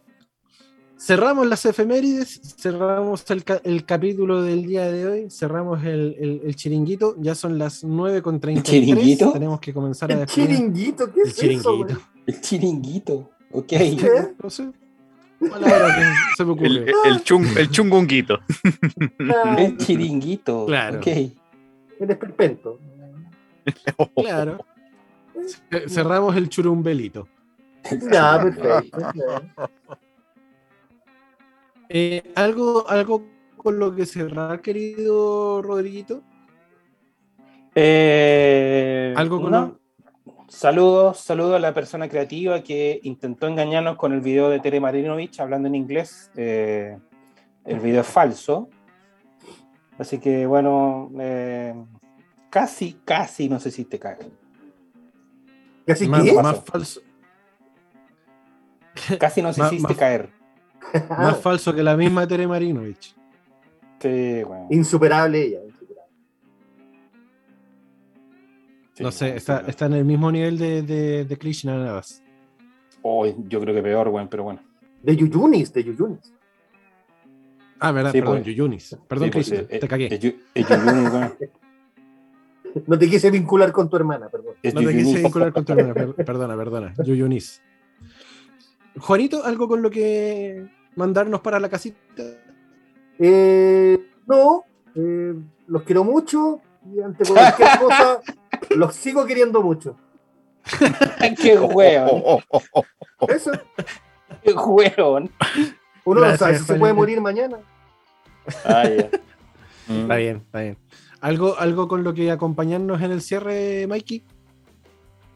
cerramos las efemérides, cerramos el, ca el, capítulo del día de hoy, cerramos el, el, el chiringuito, ya son las 9.33.
¿El chiringuito?
Tenemos que comenzar a
¿El chiringuito? ¿Qué es
el chiringuito.
eso?
El chiringuito, ok.
¿Qué?
No sé. Palabra que se me ocurre.
El, el, chung, el chungunguito.
el chiringuito.
Claro.
Ok.
El esperpento.
Claro. Cerramos el churumbelito.
Ya, perfecto.
Eh, ¿algo, ¿Algo con lo que cerrar, querido Rodriguito?
Eh,
¿Algo con
no. Saludos, saludos a la persona creativa que intentó engañarnos con el video de Tere Marinovich hablando en inglés. Eh, el video es falso. Así que bueno, eh, casi, casi no sé si te cae.
¿Casi
más, falso.
Casi no se [laughs]
Más-
hiciste caer.
Más [laughs] falso que la misma Tere Marinovich.
Sí, bueno.
Insuperable ella. insuperable.
Sí,
No sé, está,
sí,
está en el mismo nivel de, de, de Krishna Navas.
Oh, yo creo que peor, bueno, pero bueno.
De Yuyunis, de Yuyunis.
Ah, verdad,
Sí,
perdón,
pues.
Yuyunis. Perdón,
Sí, pues,
Krishna,
eh,
te cagué.
Bueno. [laughs]
No te quise vincular con tu hermana, perdón.
Es
No te quise vincular con tu hermana, per- perdona, perdona. Yuyunis. Juanito, ¿algo con lo que mandarnos para la casita?
Eh, no, eh, los quiero mucho y ante cualquier [laughs] cosa los sigo queriendo mucho. [laughs]
Qué hueón,
Eso,
qué hueón.
uno no sabe si se puede morir mañana.
Ah, ya.
Está bien, está bien. ¿Algo, ¿Algo con lo que acompañarnos en el cierre, Mikey?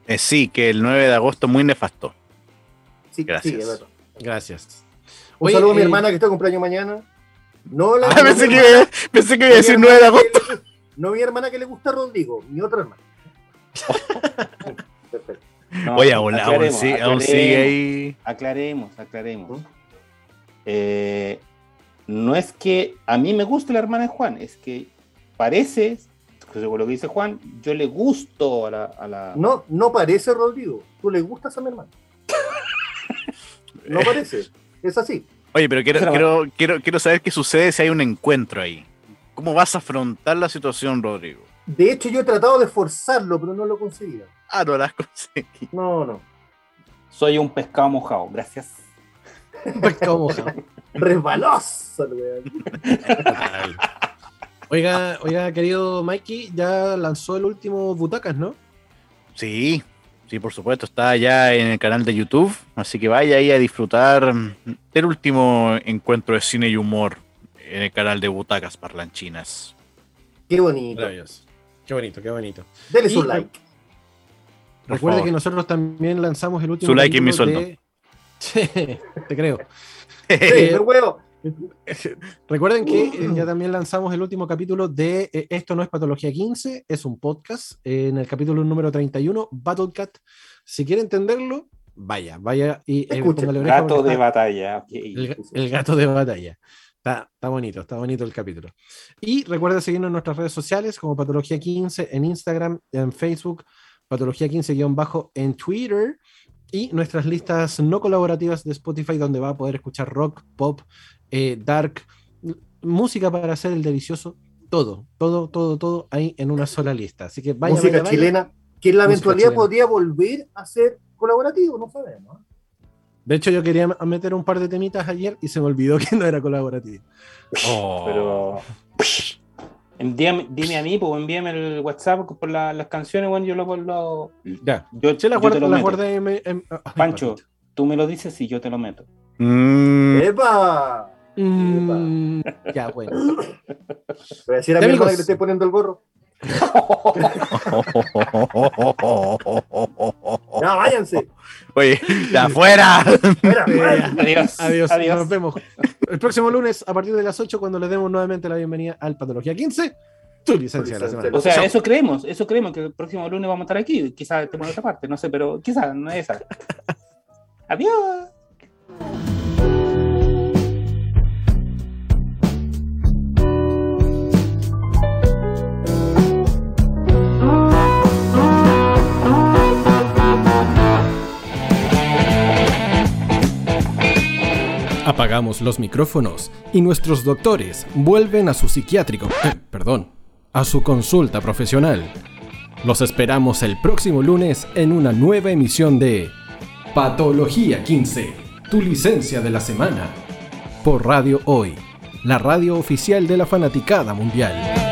Eh, sí, que el 9 de agosto muy nefasto.
Sí,
Gracias.
sí.
Gracias.
Un
Oye,
saludo a mi
eh,
hermana que está de cumpleaños mañana. No la
Ah, pensé, que,
hermana-
pensé que iba a decir
hermana
9 de
que
agosto.
le- No mi hermana que le gusta Rodrigo, mi otra hermana. [laughs] Perfecto.
No,
Oye, aún, aún
aclaremos,
sigue, aún
aclaremos,
sigue ahí.
Aclaremos, aclaremos. Eh, no es que a mí me guste la hermana de Juan, es que parece, según lo que dice Juan, yo le gusto a la. A la...
No, no parece Rodrigo. Tú le gustas a mi hermana. [laughs] [laughs] No parece. Es así.
Oye, pero quiero, quiero, quiero, quiero saber qué sucede si hay un encuentro ahí. ¿Cómo vas a afrontar la situación, Rodrigo?
De hecho, yo he tratado de forzarlo, pero no lo conseguía.
Ah, no las conseguí.
No, no.
Soy un pescado mojado, gracias.
Un pescado mojado. [laughs]
Resbaloso,
Oiga, oiga, querido Mikey, ya lanzó el último Butacas, ¿no?
Sí, sí, por supuesto, está ya en el canal de YouTube, así que vaya ahí a disfrutar del último encuentro de cine y humor en el canal de Butacas Parlanchinas.
Qué bonito.
Qué bonito, qué bonito.
Dele su like.
Recuerde que nosotros también lanzamos el último.
Su like y mi sueldo. [laughs]
te creo.
Sí, eh, huevo. [laughs]
Recuerden que eh, ya también lanzamos el último capítulo de eh, Esto no es Patología 15, es un podcast. en el capítulo número 31, Battlecat. Si quiere entenderlo, vaya, vaya y
el gato de batalla.
El, gato de batalla. Está, está, bonito, está bonito el capítulo. Y recuerda seguirnos en nuestras redes sociales como Patología 15 en Instagram, en Facebook, Patología 15-bajo en Twitter y nuestras listas no colaborativas de Spotify donde va a poder escuchar rock, pop, eh, dark, música para hacer el delicioso, todo, todo, todo, todo ahí en una sola lista. Así que vaya,
Música chilena, que en la eventualidad podría volver a ser colaborativo, no sabemos.
De hecho, yo quería meter un par de temitas ayer y se me olvidó [laughs] que no era colaborativo.
Oh. Pero. dime a mí, pues envíame el WhatsApp por las canciones, bueno, yo lo. lo
ya, yo, se la guardé, en,
Pancho, tú me lo dices y yo te lo meto.
Mm. ¡Epa!
Mm, ya, bueno.
Voy a decir a mi hermana que le estoy poniendo el gorro. [laughs] ya, váyanse.
Oye, de afuera.
Adiós. Adiós. Adiós. Nos vemos el próximo lunes a partir de las 8 cuando le demos nuevamente la bienvenida al Patología 15. Tu licencia de la semana.
O sea, eso creemos, eso creemos que el próximo lunes vamos a estar aquí. Quizás estemos en otra parte, no sé, pero quizás no es esa. [laughs] Adiós.
Apagamos los micrófonos y nuestros doctores vuelven a su psiquiátrico, eh, perdón, a su consulta profesional. Los esperamos el próximo lunes en una nueva emisión de Patología 15, tu licencia de la semana, por Radio Hoy, la radio oficial de la fanaticada mundial.